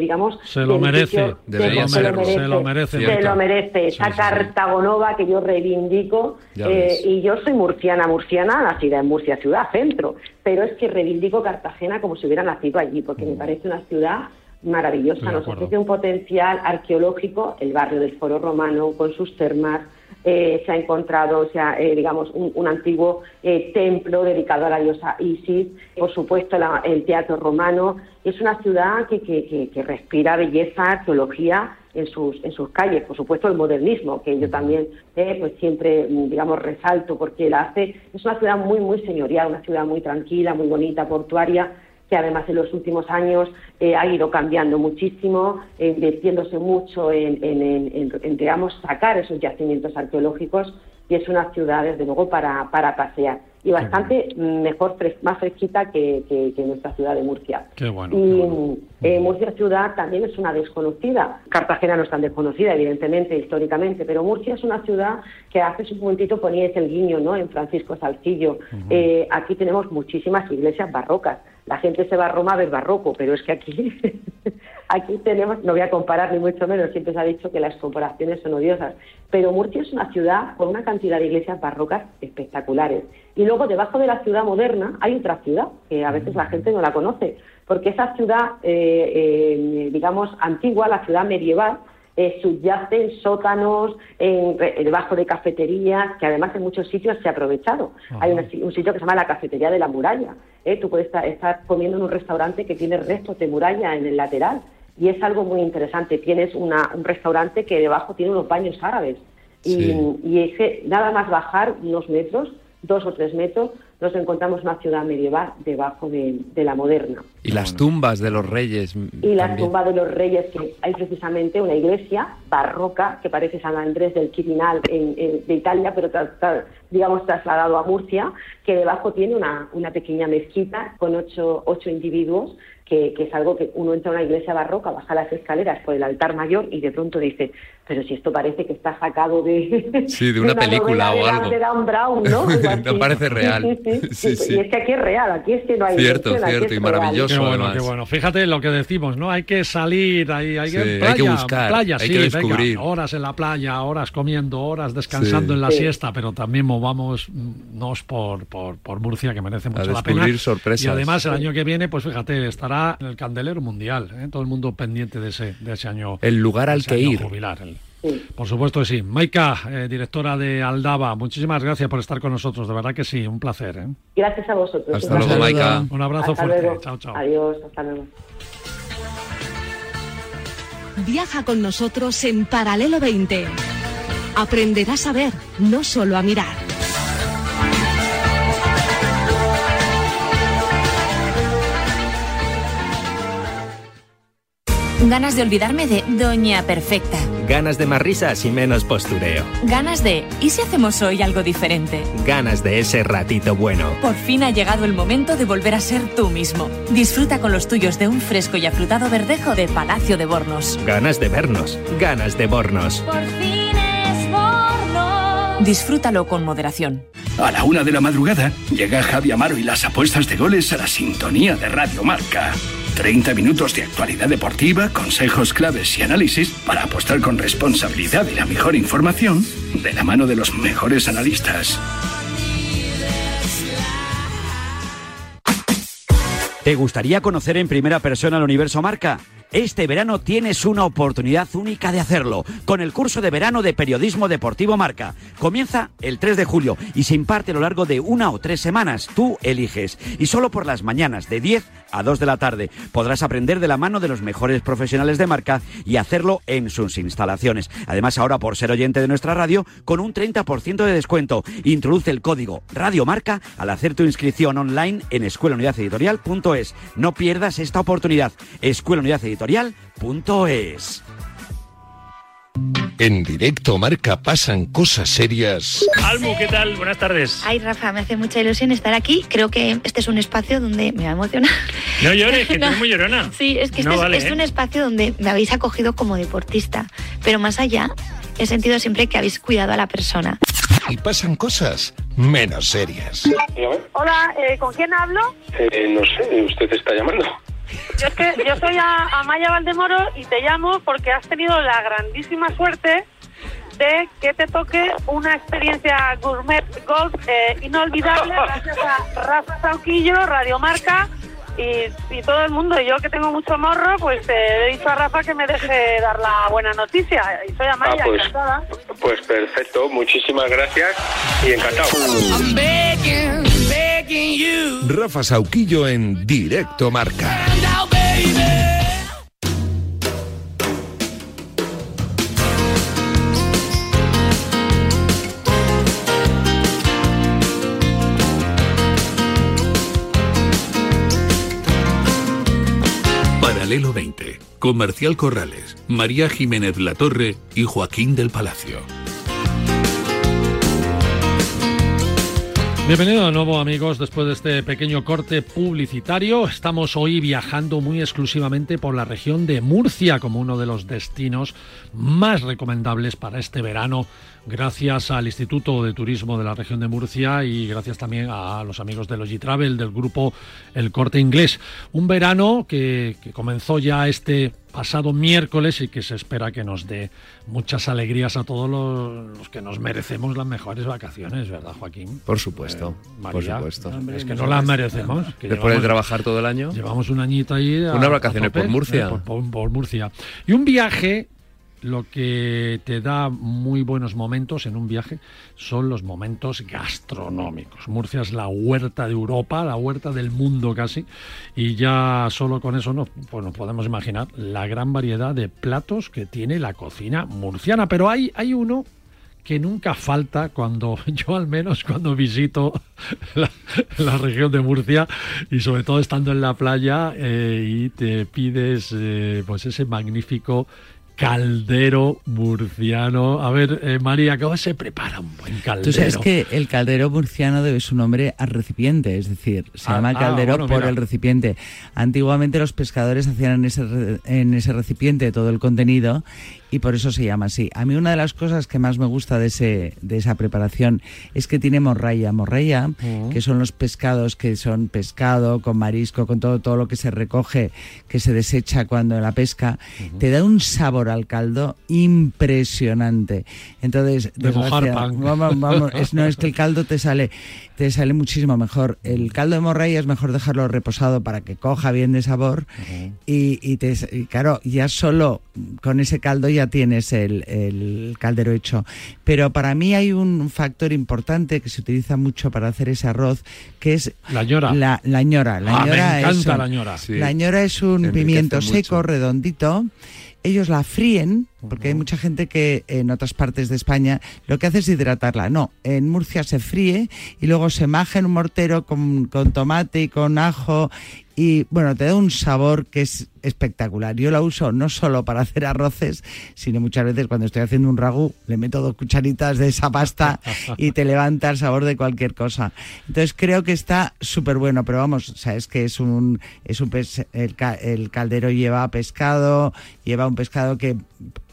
Speaker 7: digamos,
Speaker 2: se lo, merece,
Speaker 7: se, lo merece, se lo merece, se lo merece. Esa Cartagonova que yo reivindico, y yo soy murciana, murciana, nacida en Murcia, ciudad centro, pero es que reivindico Cartagena como si hubiera nacido allí, porque me mm. parece una ciudad maravillosa, nos ofrece un potencial arqueológico, el barrio del Foro Romano con sus termas, eh, se ha encontrado, o sea, eh, digamos, un, antiguo eh, templo dedicado a la diosa Isis, por supuesto el teatro romano, es una ciudad que, que, respira belleza, arqueología en sus, en sus calles, por supuesto el modernismo, que yo también pues siempre, digamos, resalto porque la hace, es una ciudad muy, muy señorial, una ciudad muy tranquila, muy bonita, portuaria, que además en los últimos años eh, ha ido cambiando muchísimo, eh, invirtiéndose mucho en, en, digamos, sacar esos yacimientos arqueológicos y es una ciudad, desde luego, para, para pasear y bastante mejor, más fresquita que, nuestra ciudad de Murcia.
Speaker 2: Qué bueno,
Speaker 7: y eh, Murcia ciudad también es una desconocida. Cartagena no es tan desconocida, evidentemente, históricamente, pero Murcia es una ciudad que hace su momentito poníais el guiño, ¿no? En Francisco Salcillo. aquí tenemos muchísimas iglesias barrocas la gente se va a Roma a ver barroco, pero es que aquí, (laughs) aquí tenemos, no voy a comparar ni mucho menos, siempre se ha dicho que las comparaciones son odiosas, pero Murcia es una ciudad con una cantidad de iglesias barrocas espectaculares. Y luego debajo de la ciudad moderna hay otra ciudad, que a veces la gente no la conoce, porque esa ciudad, eh, eh, digamos, antigua, la ciudad medieval, eh, subyacen sótanos, en, debajo de cafeterías, que además en muchos sitios se ha aprovechado. Hay un, sitio que se llama la Cafetería de la Muralla. ¿eh? Tú puedes estar, comiendo en un restaurante que tiene restos de muralla en el lateral y es algo muy interesante. Tienes un restaurante que debajo tiene unos baños árabes y, y nada más bajar unos metros, dos o tres metros, nos encontramos una ciudad medieval debajo de, la moderna.
Speaker 4: Y las tumbas de los reyes.
Speaker 7: Y las tumbas de los reyes, que hay precisamente una iglesia barroca que parece San Andrés del Quirinal de Italia, pero digamos trasladado a Murcia, que debajo tiene una, una pequeña mezquita con ocho, ocho individuos que, es algo que uno entra a una iglesia barroca, baja las escaleras por el altar mayor y de pronto dice, pero si esto parece que está sacado de,
Speaker 4: sí, de una, película o algo.
Speaker 7: De Dan Brown, ¿no? (laughs)
Speaker 4: no parece real.
Speaker 7: Sí, sí, Y es que aquí es real, aquí es que no hay
Speaker 4: Cierto, cierto, y maravilloso.
Speaker 2: Qué bueno, qué bueno. Fíjate lo que decimos, ¿no? Hay que salir, hay, hay, que,
Speaker 4: hay que buscar,
Speaker 2: playa,
Speaker 4: hay que descubrir.
Speaker 2: horas en la playa, horas comiendo, horas descansando en la siesta, pero también movamos nos por, por, por Murcia, que merece mucho la pena.
Speaker 4: sorpresas.
Speaker 2: Y además el año que viene, pues fíjate, estará en el candelero mundial, ¿eh? todo el mundo pendiente de ese, de ese año.
Speaker 4: El lugar al que ir.
Speaker 2: Jubilar, Por supuesto que sí. Maika, eh, directora de Aldaba, muchísimas gracias por estar con nosotros. De verdad que sí, un placer. ¿eh?
Speaker 7: Gracias a vosotros.
Speaker 4: Hasta luego, Maika.
Speaker 2: Un abrazo fuerte. Chao, chao.
Speaker 7: Adiós, hasta luego.
Speaker 1: Viaja con nosotros en Paralelo 20. Aprenderás a ver, no solo a mirar.
Speaker 8: Ganas de olvidarme de Doña Perfecta.
Speaker 9: Ganas de más risas y menos postureo.
Speaker 8: Ganas de ¿y si hacemos hoy algo diferente?
Speaker 9: Ganas de ese ratito bueno.
Speaker 8: Por fin ha llegado el momento de volver a ser tú mismo. Disfruta con los tuyos de un fresco y afrutado verdejo de Palacio de Bornos.
Speaker 9: Ganas de vernos. Ganas de Bornos.
Speaker 8: Por fin es Bornos. Disfrútalo con moderación.
Speaker 10: A la una de la madrugada llega Javi Amaro y las apuestas de goles a la sintonía de Radio Marca. 30 minutos de actualidad deportiva, consejos claves y análisis para apostar con responsabilidad y la mejor información de la mano de los mejores analistas.
Speaker 9: ¿Te gustaría conocer en primera persona el universo marca?
Speaker 11: Este verano tienes una oportunidad única de hacerlo con el curso de verano de Periodismo Deportivo Marca. Comienza el 3 de julio y se imparte a lo largo de una o tres semanas. Tú eliges. Y solo por las mañanas de 10 a 2 de la tarde podrás aprender de la mano de los mejores profesionales de marca y hacerlo en sus instalaciones. Además, ahora por ser oyente de nuestra radio, con un 30% de descuento. Introduce el código Radio Marca al hacer tu inscripción online en escuelaunidadeditorial.es. No pierdas esta oportunidad. Escuela Unidad editorial.es.
Speaker 12: En directo marca pasan cosas serias.
Speaker 13: Almu, ¿qué tal? Buenas tardes.
Speaker 14: Ay, Rafa, me hace mucha ilusión estar aquí. Creo que este es un espacio donde me va a emocionar.
Speaker 13: No llores, que (laughs) no. muy llorona.
Speaker 14: Sí, es que este es, ¿eh? un espacio donde me habéis acogido como deportista. Pero más allá, he sentido siempre que habéis cuidado a la persona.
Speaker 12: Y pasan cosas menos serias.
Speaker 15: Hola, eh, ¿con quién hablo?
Speaker 16: Eh, no sé, usted está llamando.
Speaker 15: Yo, es que, yo soy Amaya Valdemoro y te llamo porque has tenido la grandísima suerte de que te toque una experiencia gourmet golf eh, inolvidable gracias a Rafa Sauquillo, Radiomarca y, y todo el mundo. Y yo que tengo mucho morro, pues he dicho a Rafa que me deje dar la buena noticia. Y soy Amaya,
Speaker 16: ah, pues,
Speaker 15: encantada.
Speaker 16: Pues perfecto, muchísimas gracias y encantado.
Speaker 12: Rafa Sauquillo en directo marca.
Speaker 17: Paralelo 20, Comercial Corrales, María Jiménez Latorre y Joaquín del Palacio.
Speaker 2: Bienvenido de nuevo amigos después de este pequeño corte publicitario. Estamos hoy viajando muy exclusivamente por la región de Murcia como uno de los destinos más recomendables para este verano gracias al Instituto de Turismo de la región de Murcia y gracias también a los amigos de Logitravel del grupo El Corte Inglés. Un verano que, que comenzó ya este pasado miércoles y que se espera que nos dé muchas alegrías a todos los, que nos merecemos las mejores vacaciones, ¿verdad, Joaquín?
Speaker 4: Por supuesto,
Speaker 2: Eh,
Speaker 4: por supuesto.
Speaker 2: es que no las merecemos. que
Speaker 4: Después de trabajar todo el año.
Speaker 2: Llevamos un añito ahí. a-
Speaker 4: Unas vacaciones por Murcia.
Speaker 2: eh, por- por- por Murcia. Y un viaje, lo que te da muy buenos momentos en un viaje son los momentos gastronómicos. Murcia es la huerta de Europa, la huerta del mundo casi, y ya solo con eso no, pues nos podemos imaginar la gran variedad de platos que tiene la cocina murciana. Pero hay, hay uno que nunca falta cuando (laughs) yo al menos cuando visito (laughs) la, la región de Murcia y sobre todo estando en la playa eh, y te pides eh, pues ese magnífico caldero murciano. A ver, eh, María, ¿cómo se prepara un buen caldero?
Speaker 3: Tú sabes que el caldero murciano debe su nombre al recipiente, es decir, se
Speaker 2: Ah,
Speaker 3: llama
Speaker 2: ah,
Speaker 3: caldero
Speaker 2: bueno,
Speaker 3: por
Speaker 2: mira.
Speaker 3: el recipiente. Antiguamente los pescadores hacían en ese, en ese recipiente todo el contenido y por eso se llama así. A mí una de las cosas que más me gusta de, ese, de esa preparación es que tiene morralla. Morralla,
Speaker 2: Mm.
Speaker 3: que son los pescados que son pescado, con marisco, con todo, todo lo que se recoge, que se desecha cuando la pesca, te da un sabor al caldo impresionante. Entonces,
Speaker 2: De mojar pan.
Speaker 3: Vamos, vamos, es, no es que el caldo te sale, te sale muchísimo mejor. El caldo de morralla es mejor dejarlo reposado para que coja bien de sabor y, y te, y claro, ya solo con ese caldo ya tienes el, el caldero hecho. Pero para mí hay un factor importante que se utiliza mucho para hacer ese arroz, que es
Speaker 2: La ñora.
Speaker 3: La, la ñora. La
Speaker 2: Ah, me
Speaker 3: ñora
Speaker 2: encanta
Speaker 3: es,
Speaker 2: la ñora. Sí.
Speaker 3: La ñora es un
Speaker 2: Enriquece
Speaker 3: pimiento
Speaker 2: mucho.
Speaker 3: seco, redondito. Ellos la fríen, porque hay mucha gente que en otras partes de España lo que hace es hidratarla. No, en Murcia se fríe y luego se maja en un mortero con, con tomate y con ajo y bueno, te da un sabor que es espectacular. Yo la uso no solo para hacer arroces, sino muchas veces cuando estoy haciendo un ragú le meto dos cucharitas de esa pasta y te levanta el sabor de cualquier cosa. Entonces creo que está súper bueno, pero vamos, sabes que es un es un pes- el, el caldero lleva pescado, lleva un pescado que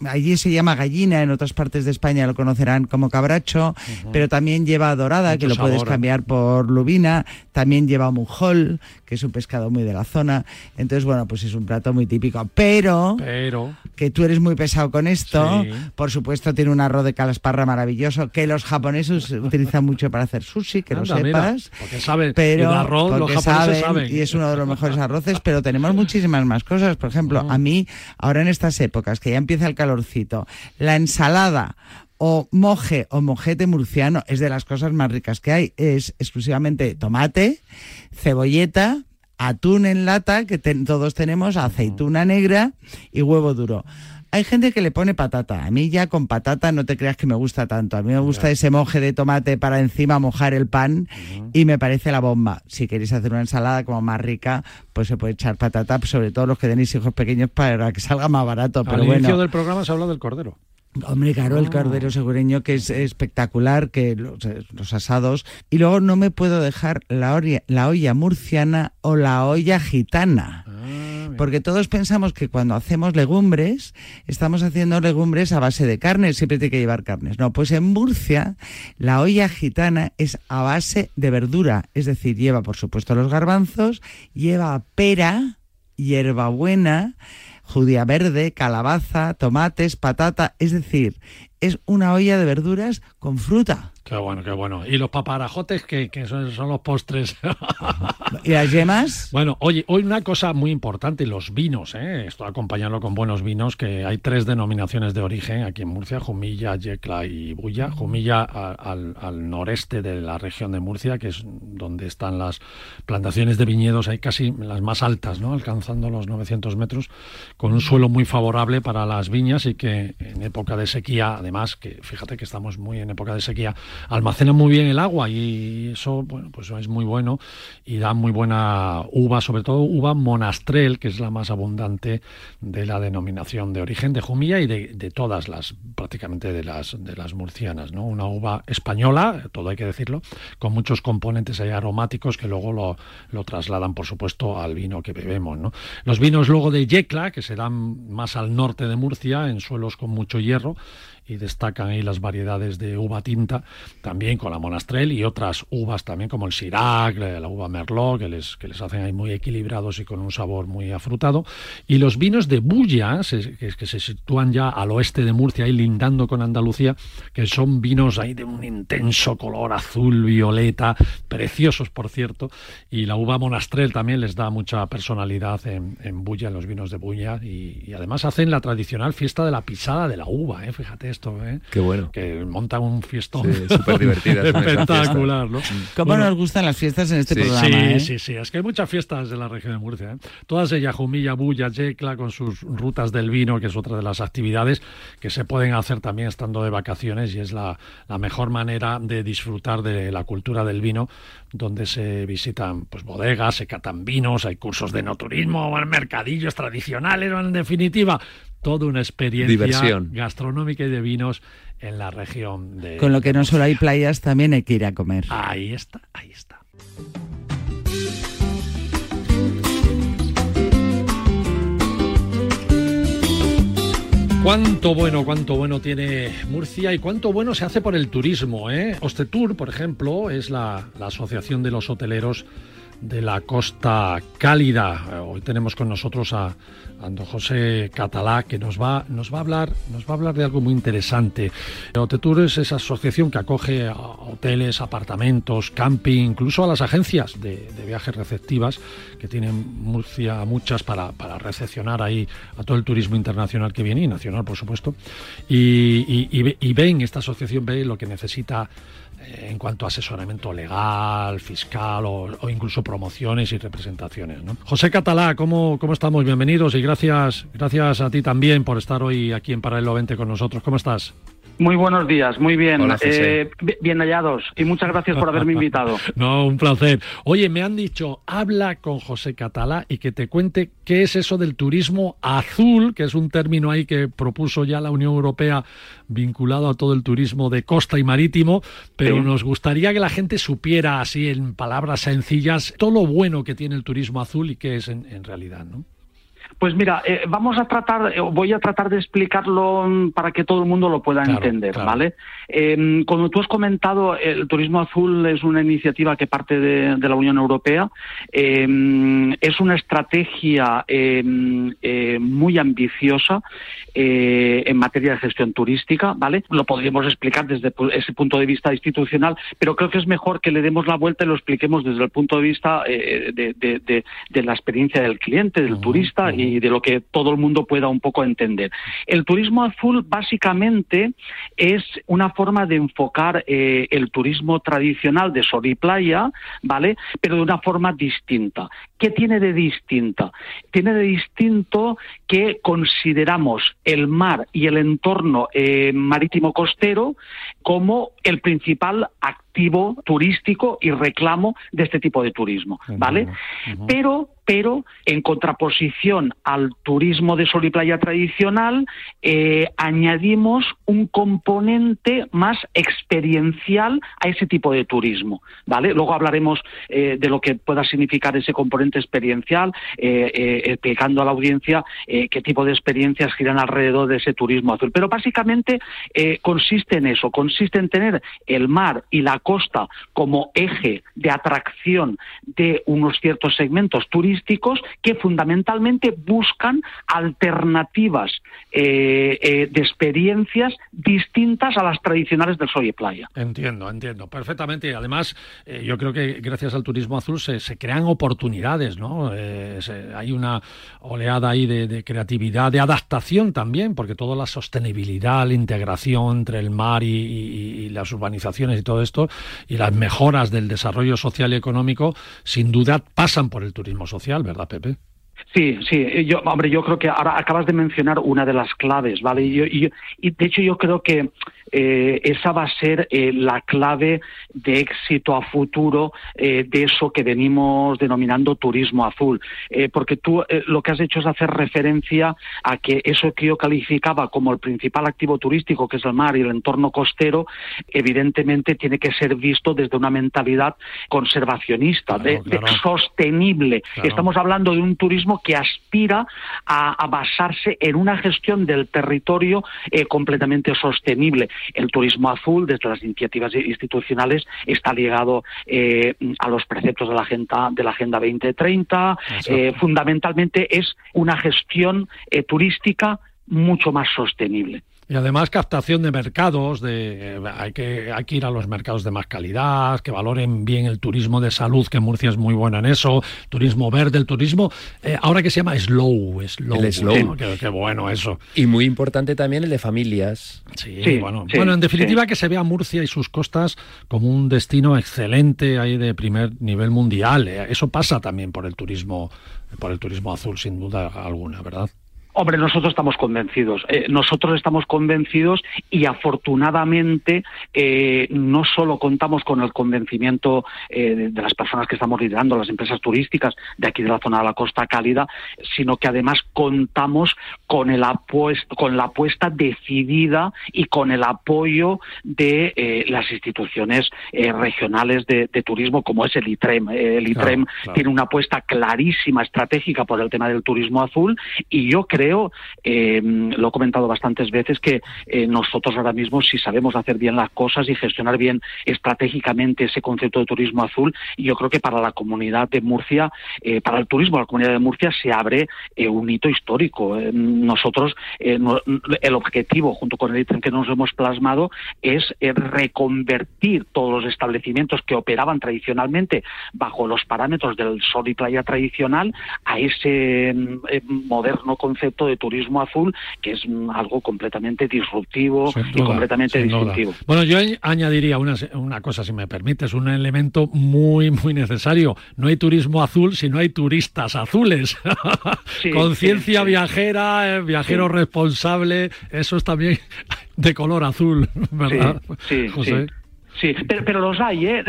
Speaker 3: allí se llama gallina, en otras partes de España lo conocerán como cabracho, pero también lleva dorada, que lo puedes cambiar por lubina, también lleva mujol, que es un pescado muy de la zona. Entonces, bueno, pues es un plato muy típico. Pero,
Speaker 2: Pero,
Speaker 3: que tú eres muy pesado con esto,
Speaker 2: Sí.
Speaker 3: por supuesto tiene un arroz de calasparra maravilloso, que los japoneses (laughs) utilizan mucho para hacer sushi, que
Speaker 2: Anda,
Speaker 3: lo
Speaker 2: mira,
Speaker 3: sepas.
Speaker 2: porque saben,
Speaker 3: pero
Speaker 2: el arroz los
Speaker 3: porque
Speaker 2: japoneses
Speaker 3: saben,
Speaker 2: saben.
Speaker 3: y es uno de los mejores arroces, pero tenemos muchísimas más cosas. Por ejemplo, a mí, ahora en estas épocas, que ya empieza el calorcito, la ensalada o moje o mojete murciano es de las cosas más ricas que hay. Es exclusivamente tomate, cebolleta, atún en lata, que ten- todos tenemos, aceituna negra y huevo duro. Hay gente que le pone patata. A mí ya con patata no te creas que me gusta tanto. A mí me gusta ese moje de tomate para encima mojar el pan y me parece la bomba. Si queréis hacer una ensalada como más rica, pues se puede echar patata, sobre todo los que tenéis hijos pequeños para que salga más barato. Pero
Speaker 2: al inicio
Speaker 3: bueno,
Speaker 2: del programa se habla del cordero.
Speaker 3: Hombre, claro, el cordero segureño que es espectacular, que los, los asados. Y luego no me puedo dejar la, olla- la olla murciana o la olla gitana. Porque todos pensamos que cuando hacemos legumbres, estamos haciendo legumbres a base de carne, siempre tiene que llevar carnes. No, pues en Murcia la olla gitana es a base de verdura, es decir, lleva por supuesto los garbanzos, lleva pera, hierbabuena, judía verde, calabaza, tomates, patata, es decir, es una olla de verduras con fruta.
Speaker 2: Qué bueno, qué bueno. Y los paparajotes, que, que son, son los postres.
Speaker 3: ¿Y las yemas? (laughs)
Speaker 2: Bueno, oye, hoy una cosa muy importante, los vinos, ¿eh? Esto acompañarlo con buenos vinos, que hay tres denominaciones de origen aquí en Murcia, Jumilla, Yecla y Bulla. Jumilla a- al, al noreste de la región de Murcia, que es donde están las plantaciones de viñedos, hay casi las más altas, ¿no? Alcanzando los 900 metros, con un suelo muy favorable para las viñas y que en época de sequía, además, que fíjate que estamos muy en época de sequía, almacenan muy bien el agua y eso, bueno, pues es muy bueno y da muy buena uva, sobre todo uva monastrel, que es la más abundante de la denominación de origen de Jumilla y de, de todas las, prácticamente de las, de las murcianas, ¿no? Una uva española, todo hay que decirlo, con muchos componentes ahí aromáticos que luego lo, lo trasladan, por supuesto, al vino que bebemos, ¿no? Los vinos luego de Yecla, que se dan más al norte de Murcia, en suelos con mucho hierro, y destacan ahí las variedades de uva tinta, también con la monastrel y otras uvas también como el Sirac, la uva Merlot, que les, que les hacen ahí muy equilibrados y con un sabor muy afrutado. Y los vinos de Bulla, que se sitúan ya al oeste de Murcia, ahí lindando con Andalucía, que son vinos ahí de un intenso color azul, violeta, preciosos por cierto. Y la uva monastrel también les da mucha personalidad en, en Bulla, en los vinos de Bulla. Y, y además hacen la tradicional fiesta de la pisada de la uva, ¿eh? fíjate esto, ¿eh?
Speaker 4: Qué bueno.
Speaker 2: que montan un fiestón
Speaker 4: Sí, súper son esas
Speaker 2: espectacular, ¿no?
Speaker 3: ¿Cómo
Speaker 2: Bueno,
Speaker 3: nos gustan las fiestas en este
Speaker 2: Sí,
Speaker 3: programa?
Speaker 2: sí,
Speaker 3: eh?
Speaker 2: sí, sí, es que hay muchas fiestas en la región de Murcia. ¿eh? Todas ellas, Jumilla, Bulla, Yecla, con sus rutas del vino, que es otra de las actividades que se pueden hacer también estando de vacaciones y es la, la mejor manera de disfrutar de la cultura del vino, donde se visitan pues bodegas, se catan vinos, hay cursos de no turismo, mercadillos tradicionales, en definitiva, toda una experiencia
Speaker 4: Diversión.
Speaker 2: gastronómica y de vinos en la región de
Speaker 3: Con lo que no solo hay playas, también hay que ir a comer.
Speaker 2: Ahí está, ahí está. Cuánto bueno, cuánto bueno tiene Murcia y cuánto bueno se hace por el turismo. ¿eh? Ostetur, por ejemplo, es la, la asociación de los hoteleros de la Costa Cálida. Eh, Hoy tenemos con nosotros a, a don José Catalá que nos va, nos va a hablar, nos va a hablar de algo muy interesante. Otetur es esa asociación que acoge a hoteles, apartamentos, camping, incluso a las agencias de, viajes receptivas que tienen Murcia muchas para, recepcionar ahí a todo el turismo internacional que viene y nacional, por supuesto. Y, y- y ve- y ven, esta asociación ve lo que necesita eh, en cuanto a asesoramiento legal, fiscal o, o incluso promociones y representaciones. ¿no? José Catalá, ¿cómo, ¿cómo estamos? Bienvenidos y gracias, gracias a ti también por estar hoy aquí en Paralelo 20 con nosotros. ¿Cómo estás?
Speaker 18: Muy buenos días, muy bien.
Speaker 2: Hola.
Speaker 18: Eh, bi- bien hallados y muchas gracias por haberme invitado. (laughs)
Speaker 2: No, un placer. Oye, me han dicho, habla con José Catalá y que te cuente qué es eso del turismo azul, que es un término ahí que propuso ya la Unión Europea vinculado a todo el turismo de costa y marítimo, pero
Speaker 18: Sí.
Speaker 2: nos gustaría que la gente supiera así en palabras sencillas todo lo bueno que tiene el turismo azul y qué es en, en realidad, ¿no?
Speaker 18: Pues mira, eh, vamos a tratar, eh, voy a tratar de explicarlo mm, para que todo el mundo lo pueda entender, ¿vale? Eh, como tú has comentado, el turismo azul es una iniciativa que parte de, de la Unión Europea. Eh, es una estrategia eh, eh, muy ambiciosa eh, en materia de gestión turística, ¿vale? Lo podríamos explicar desde ese punto de vista institucional, pero creo que es mejor que le demos la vuelta y lo expliquemos desde el punto de vista eh, de, de- de- de la experiencia del cliente, del turista y de lo que todo el mundo pueda un poco entender. El turismo azul básicamente es una forma de enfocar eh, el turismo tradicional de sol y playa, ¿vale? Pero de una forma distinta. ¿Qué tiene de distinta? Tiene de distinto que consideramos el mar y el entorno eh, marítimo costero como el principal activo turístico y reclamo de este tipo de turismo, ¿vale? Pero pero en contraposición al turismo de sol y playa tradicional, eh, añadimos un componente más experiencial a ese tipo de turismo, ¿vale? Luego hablaremos eh, de lo que pueda significar ese componente experiencial, eh, eh, explicando a la audiencia eh, qué tipo de experiencias giran alrededor de ese turismo azul. Pero básicamente consiste en eso, consiste en tener el mar y la costa como eje de atracción de unos ciertos segmentos turísticos que fundamentalmente buscan alternativas eh, eh, de experiencias distintas a las tradicionales del sol y playa.
Speaker 2: Entiendo, entiendo, perfectamente. Además, eh, yo creo que gracias al turismo azul se, crean oportunidades, ¿no? Hay una oleada ahí de, de creatividad, de adaptación también, porque toda la sostenibilidad, la integración entre el mar y, y- y las urbanizaciones y todo esto, y las mejoras del desarrollo social y económico, sin duda pasan por el turismo social, ¿verdad, Pepe?
Speaker 18: Sí, sí, eh, yo, hombre, yo creo que ahora acabas de mencionar una de las claves, ¿vale? Y, yo- y yo- y de hecho yo creo que eh, esa va a ser eh, la clave de éxito a futuro eh, de eso que venimos denominando turismo azul. Porque tú lo que has hecho es hacer referencia a que eso que yo calificaba como el principal activo turístico, que es el mar y el entorno costero, evidentemente tiene que ser visto desde una mentalidad conservacionista, de- de sostenible.
Speaker 19: Claro.
Speaker 18: Estamos hablando de un turismo que aspira a, a basarse en una gestión del territorio completamente sostenible. El turismo azul, desde las iniciativas institucionales, está ligado eh, a los preceptos de la Agenda, de la agenda 2030. Eh, fundamentalmente es una gestión eh, turística mucho más sostenible.
Speaker 2: Y además captación de mercados, de, eh, hay, que, hay que ir a los mercados de más calidad, que valoren bien el turismo de salud, que Murcia es muy buena en eso, turismo verde, el turismo, eh, ahora que se llama slow, slow,
Speaker 4: El slow.
Speaker 2: ¿no? Qué, qué bueno eso.
Speaker 4: Y muy importante también el de familias.
Speaker 2: Sí, bueno, bueno, en definitiva que se vea Murcia y sus costas como un destino excelente ahí de primer nivel mundial. eh. Eso pasa también por el turismo, por el turismo azul, sin duda alguna, ¿verdad?
Speaker 18: Hombre, nosotros estamos convencidos. Eh, nosotros estamos convencidos y afortunadamente eh, no solo contamos con el convencimiento eh, de, de las personas que estamos liderando, las empresas turísticas de aquí de la zona de la Costa Cálida, sino que además contamos con, el con la apuesta decidida y con el apoyo de las instituciones regionales de, de turismo como es el ITREM. El
Speaker 19: Claro,
Speaker 18: ITREM
Speaker 19: claro.
Speaker 18: tiene una apuesta clarísima, estratégica por el tema del turismo azul y yo creo, eh, lo he comentado bastantes veces, que eh, nosotros ahora mismo si sabemos hacer bien las cosas y gestionar bien estratégicamente ese concepto de turismo azul, y yo creo que para la comunidad de Murcia, eh, para el turismo de la comunidad de Murcia se abre eh, un hito histórico. Eh, nosotros, no- el objetivo junto con el ITREM que nos hemos plasmado es reconvertir todos los establecimientos que operaban tradicionalmente bajo los parámetros del sol y playa tradicional a ese mm, moderno concepto de turismo azul que es mm, algo completamente disruptivo
Speaker 2: Sin
Speaker 18: y
Speaker 2: duda,
Speaker 18: completamente
Speaker 2: sin duda.
Speaker 18: distintivo.
Speaker 2: Bueno, yo añ- añadiría una, una cosa, si me permites, un elemento muy, muy necesario. No hay turismo azul si no hay turistas azules. (laughs)
Speaker 19: Sí,
Speaker 2: Conciencia
Speaker 19: sí,
Speaker 2: viajera, eh, viajero responsable, eso es también de color azul, ¿verdad?
Speaker 18: Sí, sí,
Speaker 2: José?
Speaker 18: Sí. Pero, los hay. ¿eh?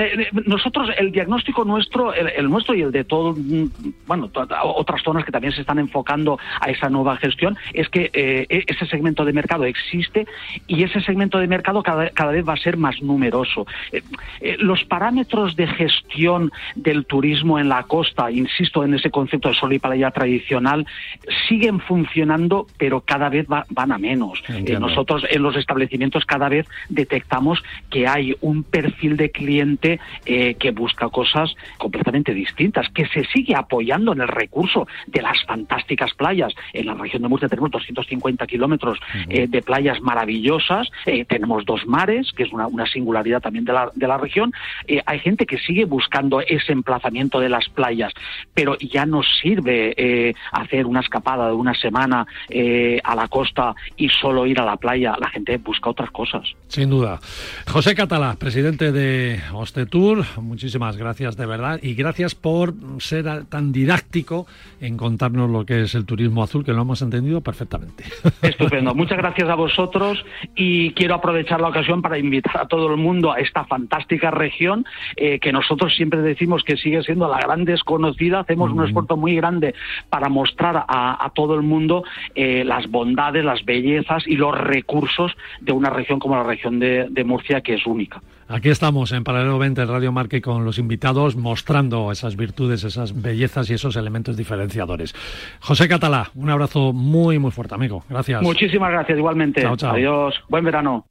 Speaker 18: Nosotros, el diagnóstico nuestro, el, nuestro y el de todo, mm, bueno, otras zonas que también se están enfocando a esa nueva gestión, es que eh, ese segmento de mercado existe y ese segmento de mercado cada, cada vez va a ser más numeroso. Eh, eh, los parámetros de gestión del turismo en la costa, insisto en ese concepto de sol y playa tradicional, siguen funcionando, pero cada vez van a menos. nosotros en los establecimientos cada vez detectamos que hay un perfil de cliente eh, que busca cosas completamente distintas, que se sigue apoyando en el recurso de las fantásticas playas. En la región de Murcia tenemos 250 kilómetros eh, de playas maravillosas, eh, tenemos dos mares, que es una, singularidad también de la, de la región. hay gente que sigue buscando ese emplazamiento de las playas, pero ya no sirve hacer una escapada de una semana a la costa y solo ir a la playa. La gente busca otras cosas.
Speaker 2: Sin duda. José Catalá, presidente de Tour, muchísimas gracias de verdad y gracias por ser tan didáctico en contarnos lo que es el turismo azul, que lo hemos entendido perfectamente. (laughs)
Speaker 18: Estupendo, muchas gracias a vosotros y quiero aprovechar la ocasión para invitar a todo el mundo a esta fantástica región eh, que nosotros siempre decimos que sigue siendo la gran desconocida. Hacemos un esfuerzo muy grande para mostrar a, todo el mundo eh, las bondades, las bellezas y los recursos de una región como la región de Murcia, que es única.
Speaker 2: Aquí estamos en Paralelo 20 Radio Marque con los invitados mostrando esas virtudes, esas bellezas y esos elementos diferenciadores. José Catalá, un abrazo muy muy fuerte, amigo. Gracias.
Speaker 18: Muchísimas gracias igualmente.
Speaker 2: Chao, chao.
Speaker 18: Adiós. Buen verano.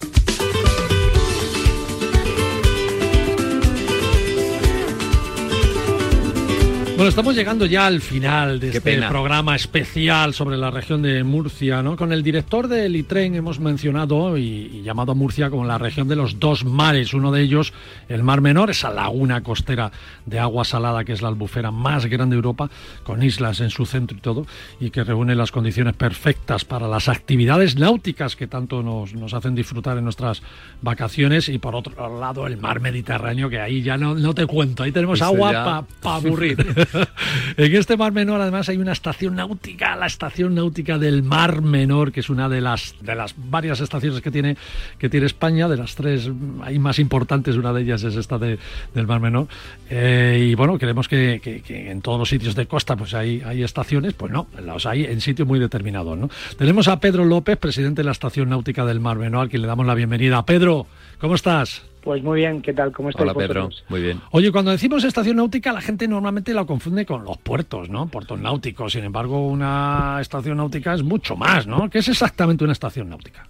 Speaker 2: Bueno, estamos llegando ya al final de este programa especial sobre la región de Murcia, ¿no? Con el director del ITREN hemos mencionado y, llamado a Murcia como la región de los dos mares. Uno de ellos, el Mar Menor, esa laguna costera de agua salada que es la albufera más grande de Europa, con islas en su centro y todo, y que reúne las condiciones perfectas para las actividades náuticas que tanto nos, hacen disfrutar en nuestras vacaciones. Y por otro lado, el Mar Mediterráneo, que ahí ya no, no te cuento, ahí tenemos agua para (laughs) aburrir. (laughs) en este Mar Menor, además, hay una estación náutica, la estación náutica del Mar Menor, que es una de las, de las varias estaciones que tiene, que tiene España, de las tres hay más importantes, una de ellas es esta de, del Mar Menor. Eh, y bueno, queremos que, en todos los sitios de costa pues hay, hay estaciones, pues no, los hay en sitios muy determinados. Tenemos a Pedro López, presidente de la Estación Náutica del Mar Menor, a quien le damos la bienvenida. Pedro, ¿cómo estás?
Speaker 19: Pues muy bien, ¿qué tal? ¿Cómo estáis
Speaker 4: Hola Pedro, muy bien.
Speaker 2: Oye, cuando decimos estación náutica, la gente normalmente la confunde con los puertos, ¿no? Puertos náuticos. Sin embargo, una estación náutica es mucho más, ¿no? ¿Qué es exactamente una estación náutica?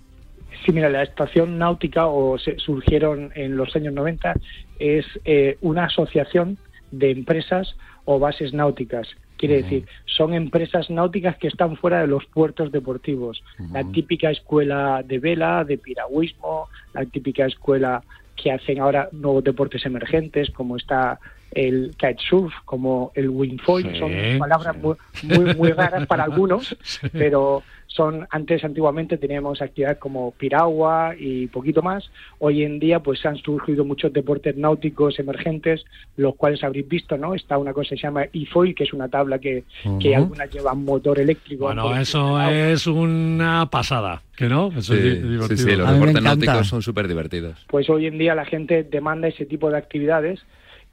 Speaker 19: Sí, mira, la estación náutica, o se surgieron en los años 90, es eh, una asociación de empresas o bases náuticas. Quiere decir, son empresas náuticas que están fuera de los puertos deportivos. La típica escuela de vela, de piragüismo, la típica escuela que hacen ahora nuevos deportes emergentes, como está el kitesurf, como el wingfoil, son palabras muy, muy, raras para algunos, (laughs) pero son antes antiguamente teníamos actividades como piragua y poquito más. Hoy en día pues han surgido muchos deportes náuticos emergentes, los cuales habréis visto, ¿no? Está una cosa que se llama e-foil, que es una tabla que, que algunas llevan motor eléctrico.
Speaker 2: Bueno, eso es una pasada, ¿que no? Eso
Speaker 4: sí, es divertido. Sí, los deportes náuticos son súper divertidos.
Speaker 19: Pues hoy en día la gente demanda ese tipo de actividades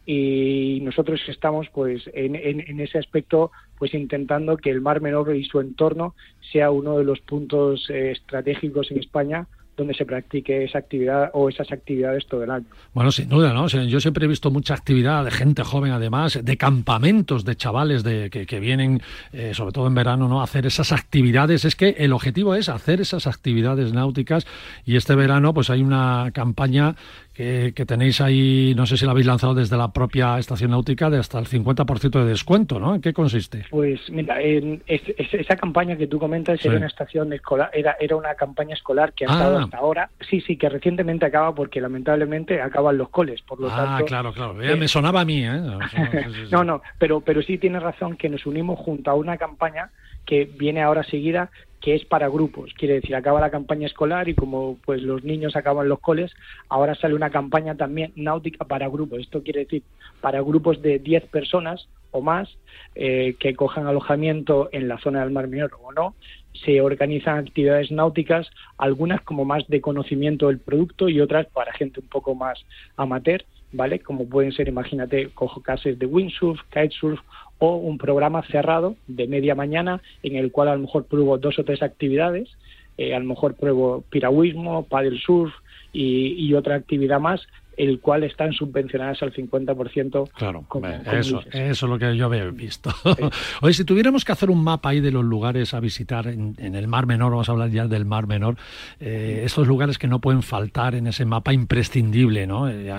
Speaker 19: y nosotros estamos pues en, en, ese aspecto pues intentando que el Mar Menor y su entorno sea uno de los puntos eh, estratégicos en España donde se practique esa actividad o esas actividades todo el año.
Speaker 2: Bueno, sin duda, ¿no? yo siempre he visto mucha actividad de gente joven, además, de campamentos de chavales de, que, vienen, eh, sobre todo en verano, ¿no? A hacer esas actividades. Es que el objetivo es hacer esas actividades náuticas y este verano, pues hay una campaña que, tenéis ahí, no sé si la habéis lanzado desde la propia estación náutica, de hasta el 50% de descuento, ¿no? ¿En qué consiste?
Speaker 19: Pues mira, esa campaña que tú comentas era una estación escolar, era, era una campaña escolar que ha estado ah. hasta ahora, sí, sí, que recientemente acaba porque lamentablemente acaban los coles, por lo
Speaker 2: ah,
Speaker 19: tanto...
Speaker 2: claro, claro, me sonaba a mí, ¿eh? (laughs)
Speaker 19: no, no, pero, pero sí tienes razón que nos unimos junto a una campaña que viene ahora seguida que es para grupos. Quiere decir, acaba la campaña escolar y como pues los niños acaban los coles, ahora sale una campaña también náutica para grupos. Esto quiere decir para grupos de 10 personas o más eh, que cojan alojamiento en la zona del Mar Menor o no se organizan actividades náuticas, algunas como más de conocimiento del producto y otras para gente un poco más amateur, ¿vale? Como pueden ser, imagínate, cojo clases de windsurf, kitesurf o un programa cerrado de media mañana en el cual a lo mejor pruebo dos o tres actividades, eh, a lo mejor pruebo piragüismo, paddle surf y, y otra actividad más el cual están subvencionadas al 50%.
Speaker 2: Claro, eso, eso es lo que yo había visto. (laughs) Oye, si tuviéramos que hacer un mapa ahí de los lugares a visitar en, el Mar Menor, vamos a hablar ya del Mar Menor, eh, estos lugares que no pueden faltar en ese mapa imprescindible, ¿no? Eh,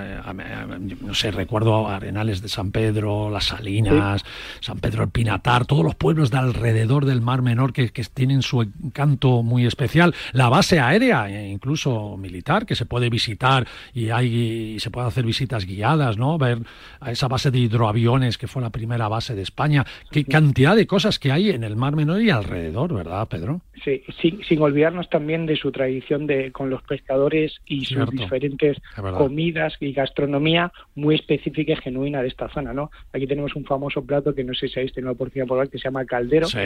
Speaker 2: no sé, recuerdo Arenales de San Pedro, Las Salinas, San Pedro el Pinatar, todos los pueblos de alrededor del Mar Menor que, que tienen su encanto muy especial. La base aérea, e incluso militar, que se puede visitar y hay y se puede hacer visitas guiadas, ¿no? Ver a esa base de hidroaviones que fue la primera base de España. Qué cantidad de cosas que hay en el Mar Menor y alrededor, ¿verdad, Pedro?
Speaker 19: Sí, sin, olvidarnos también de su tradición de con los pescadores y sus diferentes comidas y gastronomía muy específica y genuina de esta zona, ¿no? Aquí tenemos un famoso plato que no sé si habéis tenido la oportunidad de probar que se llama caldero.
Speaker 2: Sí,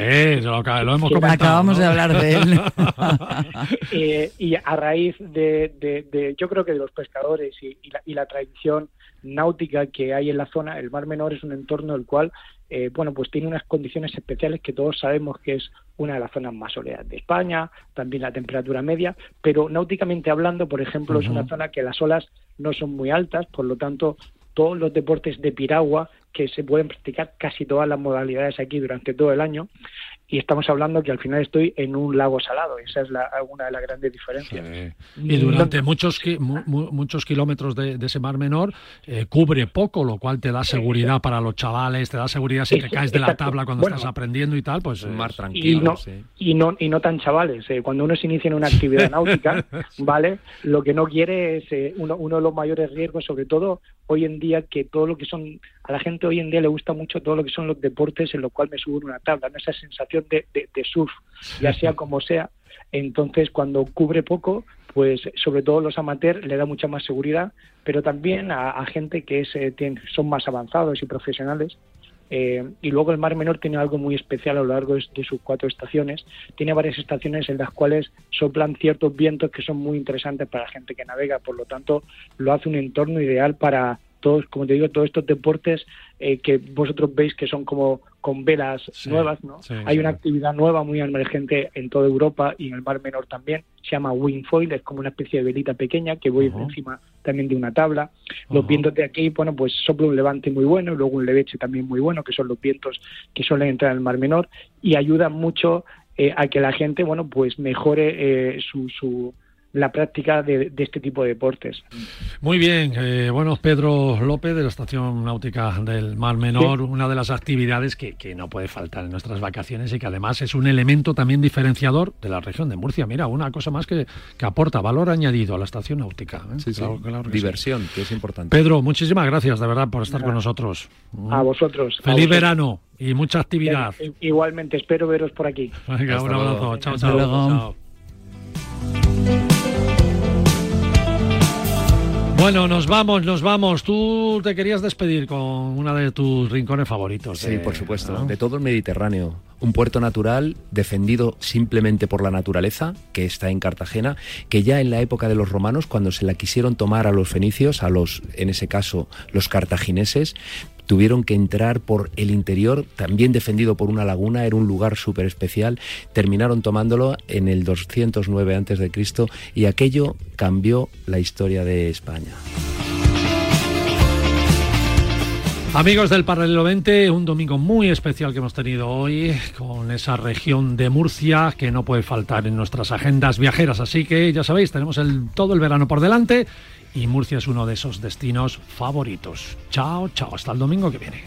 Speaker 2: lo, hemos comentado.
Speaker 3: Acabamos de hablar de él. (laughs)
Speaker 19: Eh, y a raíz de, de, yo creo que de los pescadores y, y la, tradición náutica que hay en la zona, el Mar Menor es un entorno el cual, eh, bueno, pues tiene unas condiciones especiales que todos sabemos que es una de las zonas más soleadas de España, también la temperatura media, pero náuticamente hablando, por ejemplo, es una zona que las olas no son muy altas, por lo tanto, todos los deportes de piragua que se pueden practicar casi todas las modalidades aquí durante todo el año y estamos hablando que al final estoy en un lago salado. Esa es la, una de las grandes diferencias.
Speaker 2: Y durante muchos muchos kilómetros de, ese mar menor eh, cubre poco, lo cual te da seguridad para los chavales, te da seguridad si te caes de la tabla cuando estás aprendiendo y tal, pues
Speaker 4: un mar tranquilo.
Speaker 19: Y no, y no, y no tan chavales. Eh, cuando uno se inicia en una actividad náutica, (laughs) ¿vale? Lo que no quiere es eh, uno, uno de los mayores riesgos, sobre todo hoy en día, que todo lo que son, a la gente hoy en día le gusta mucho todo lo que son los deportes en los cuales me subo en una tabla, ¿no? esa sensación de, surf, ya sea como sea. Entonces, cuando cubre poco, pues sobre todo los amateurs le da mucha más seguridad, pero también a, gente que es, eh, son más avanzados y profesionales. Eh, y luego el Mar Menor tiene algo muy especial a lo largo de, sus cuatro estaciones. Tiene varias estaciones en las cuales soplan ciertos vientos que son muy interesantes para la gente que navega. Por lo tanto, lo hace un entorno ideal para todos, como te digo, todos estos deportes eh, que vosotros veis que son como con velas nuevas, ¿no? Hay una actividad nueva muy emergente en toda Europa y en el Mar Menor también, se llama wingfoil, es como una especie de velita pequeña que voy encima también de una tabla. Los vientos de aquí, bueno, pues sopla un levante muy bueno y luego un leveche también muy bueno, que son los vientos que suelen entrar en el Mar Menor y ayudan mucho eh, a que la gente, bueno, pues mejore eh, su, su la práctica de, este tipo de deportes.
Speaker 2: Muy bien, eh, bueno, Pedro López de la Estación Náutica del Mar Menor, una de las actividades que, no puede faltar en nuestras vacaciones y que además es un elemento también diferenciador de la región de Murcia. Mira, una cosa más que, aporta valor añadido a la Estación Náutica.
Speaker 4: ¿eh? Diversión, que es importante.
Speaker 2: Pedro, muchísimas gracias de verdad por estar con nosotros.
Speaker 19: A vosotros.
Speaker 2: Feliz verano y mucha actividad.
Speaker 19: Igualmente, espero veros por aquí.
Speaker 2: Venga, un abrazo. Chao, chao. chao. Bueno, nos vamos, nos vamos. Tú te querías despedir con una de tus rincones favoritos.
Speaker 4: Sí, por supuesto, de todo el Mediterráneo. Un puerto natural defendido simplemente por la naturaleza, que está en Cartagena, que ya en la época de los romanos, cuando se la quisieron tomar a los fenicios, a los, en ese caso, los cartagineses, tuvieron que entrar por el interior, también defendido por una laguna, era un lugar súper especial, terminaron tomándolo en el 209 a.C. y aquello cambió la historia de España.
Speaker 2: Amigos del Paralelo 20, un domingo muy especial que hemos tenido hoy con esa región de Murcia que no puede faltar en nuestras agendas viajeras. Así que ya sabéis, tenemos todo el verano por delante y Murcia es uno de esos destinos favoritos. Chao, chao, hasta el domingo que viene.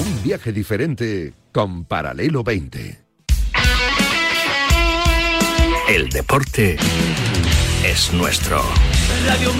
Speaker 12: Un viaje diferente con Paralelo 20.
Speaker 17: El deporte es nuestro. Radio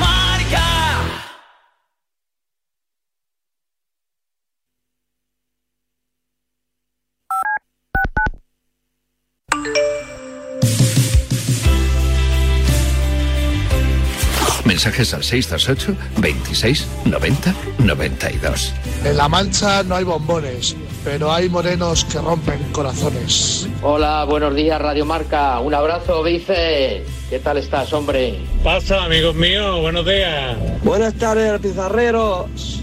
Speaker 12: Mensajes al 628 26 90 92.
Speaker 20: En La Mancha no hay bombones, pero hay morenos que rompen corazones.
Speaker 21: Hola, buenos días, Radio Marca. Un abrazo, Vice. ¿Qué tal estás, hombre?
Speaker 13: Pasa, amigos míos, buenos días.
Speaker 22: Buenas tardes, pizarreros.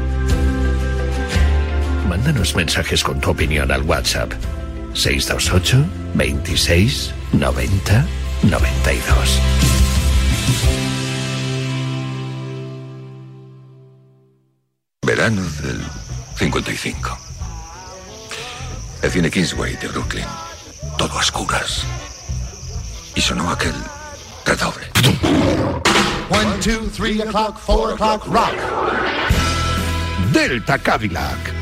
Speaker 12: Mándanos mensajes con tu opinión al WhatsApp 628 26 90 92.
Speaker 23: Verano del 55. El cine Kingsway de Brooklyn. Todo a oscuras. Y sonó aquel redoble.
Speaker 20: One, two, three o'clock, four o'clock, rock.
Speaker 12: Delta Cadillac.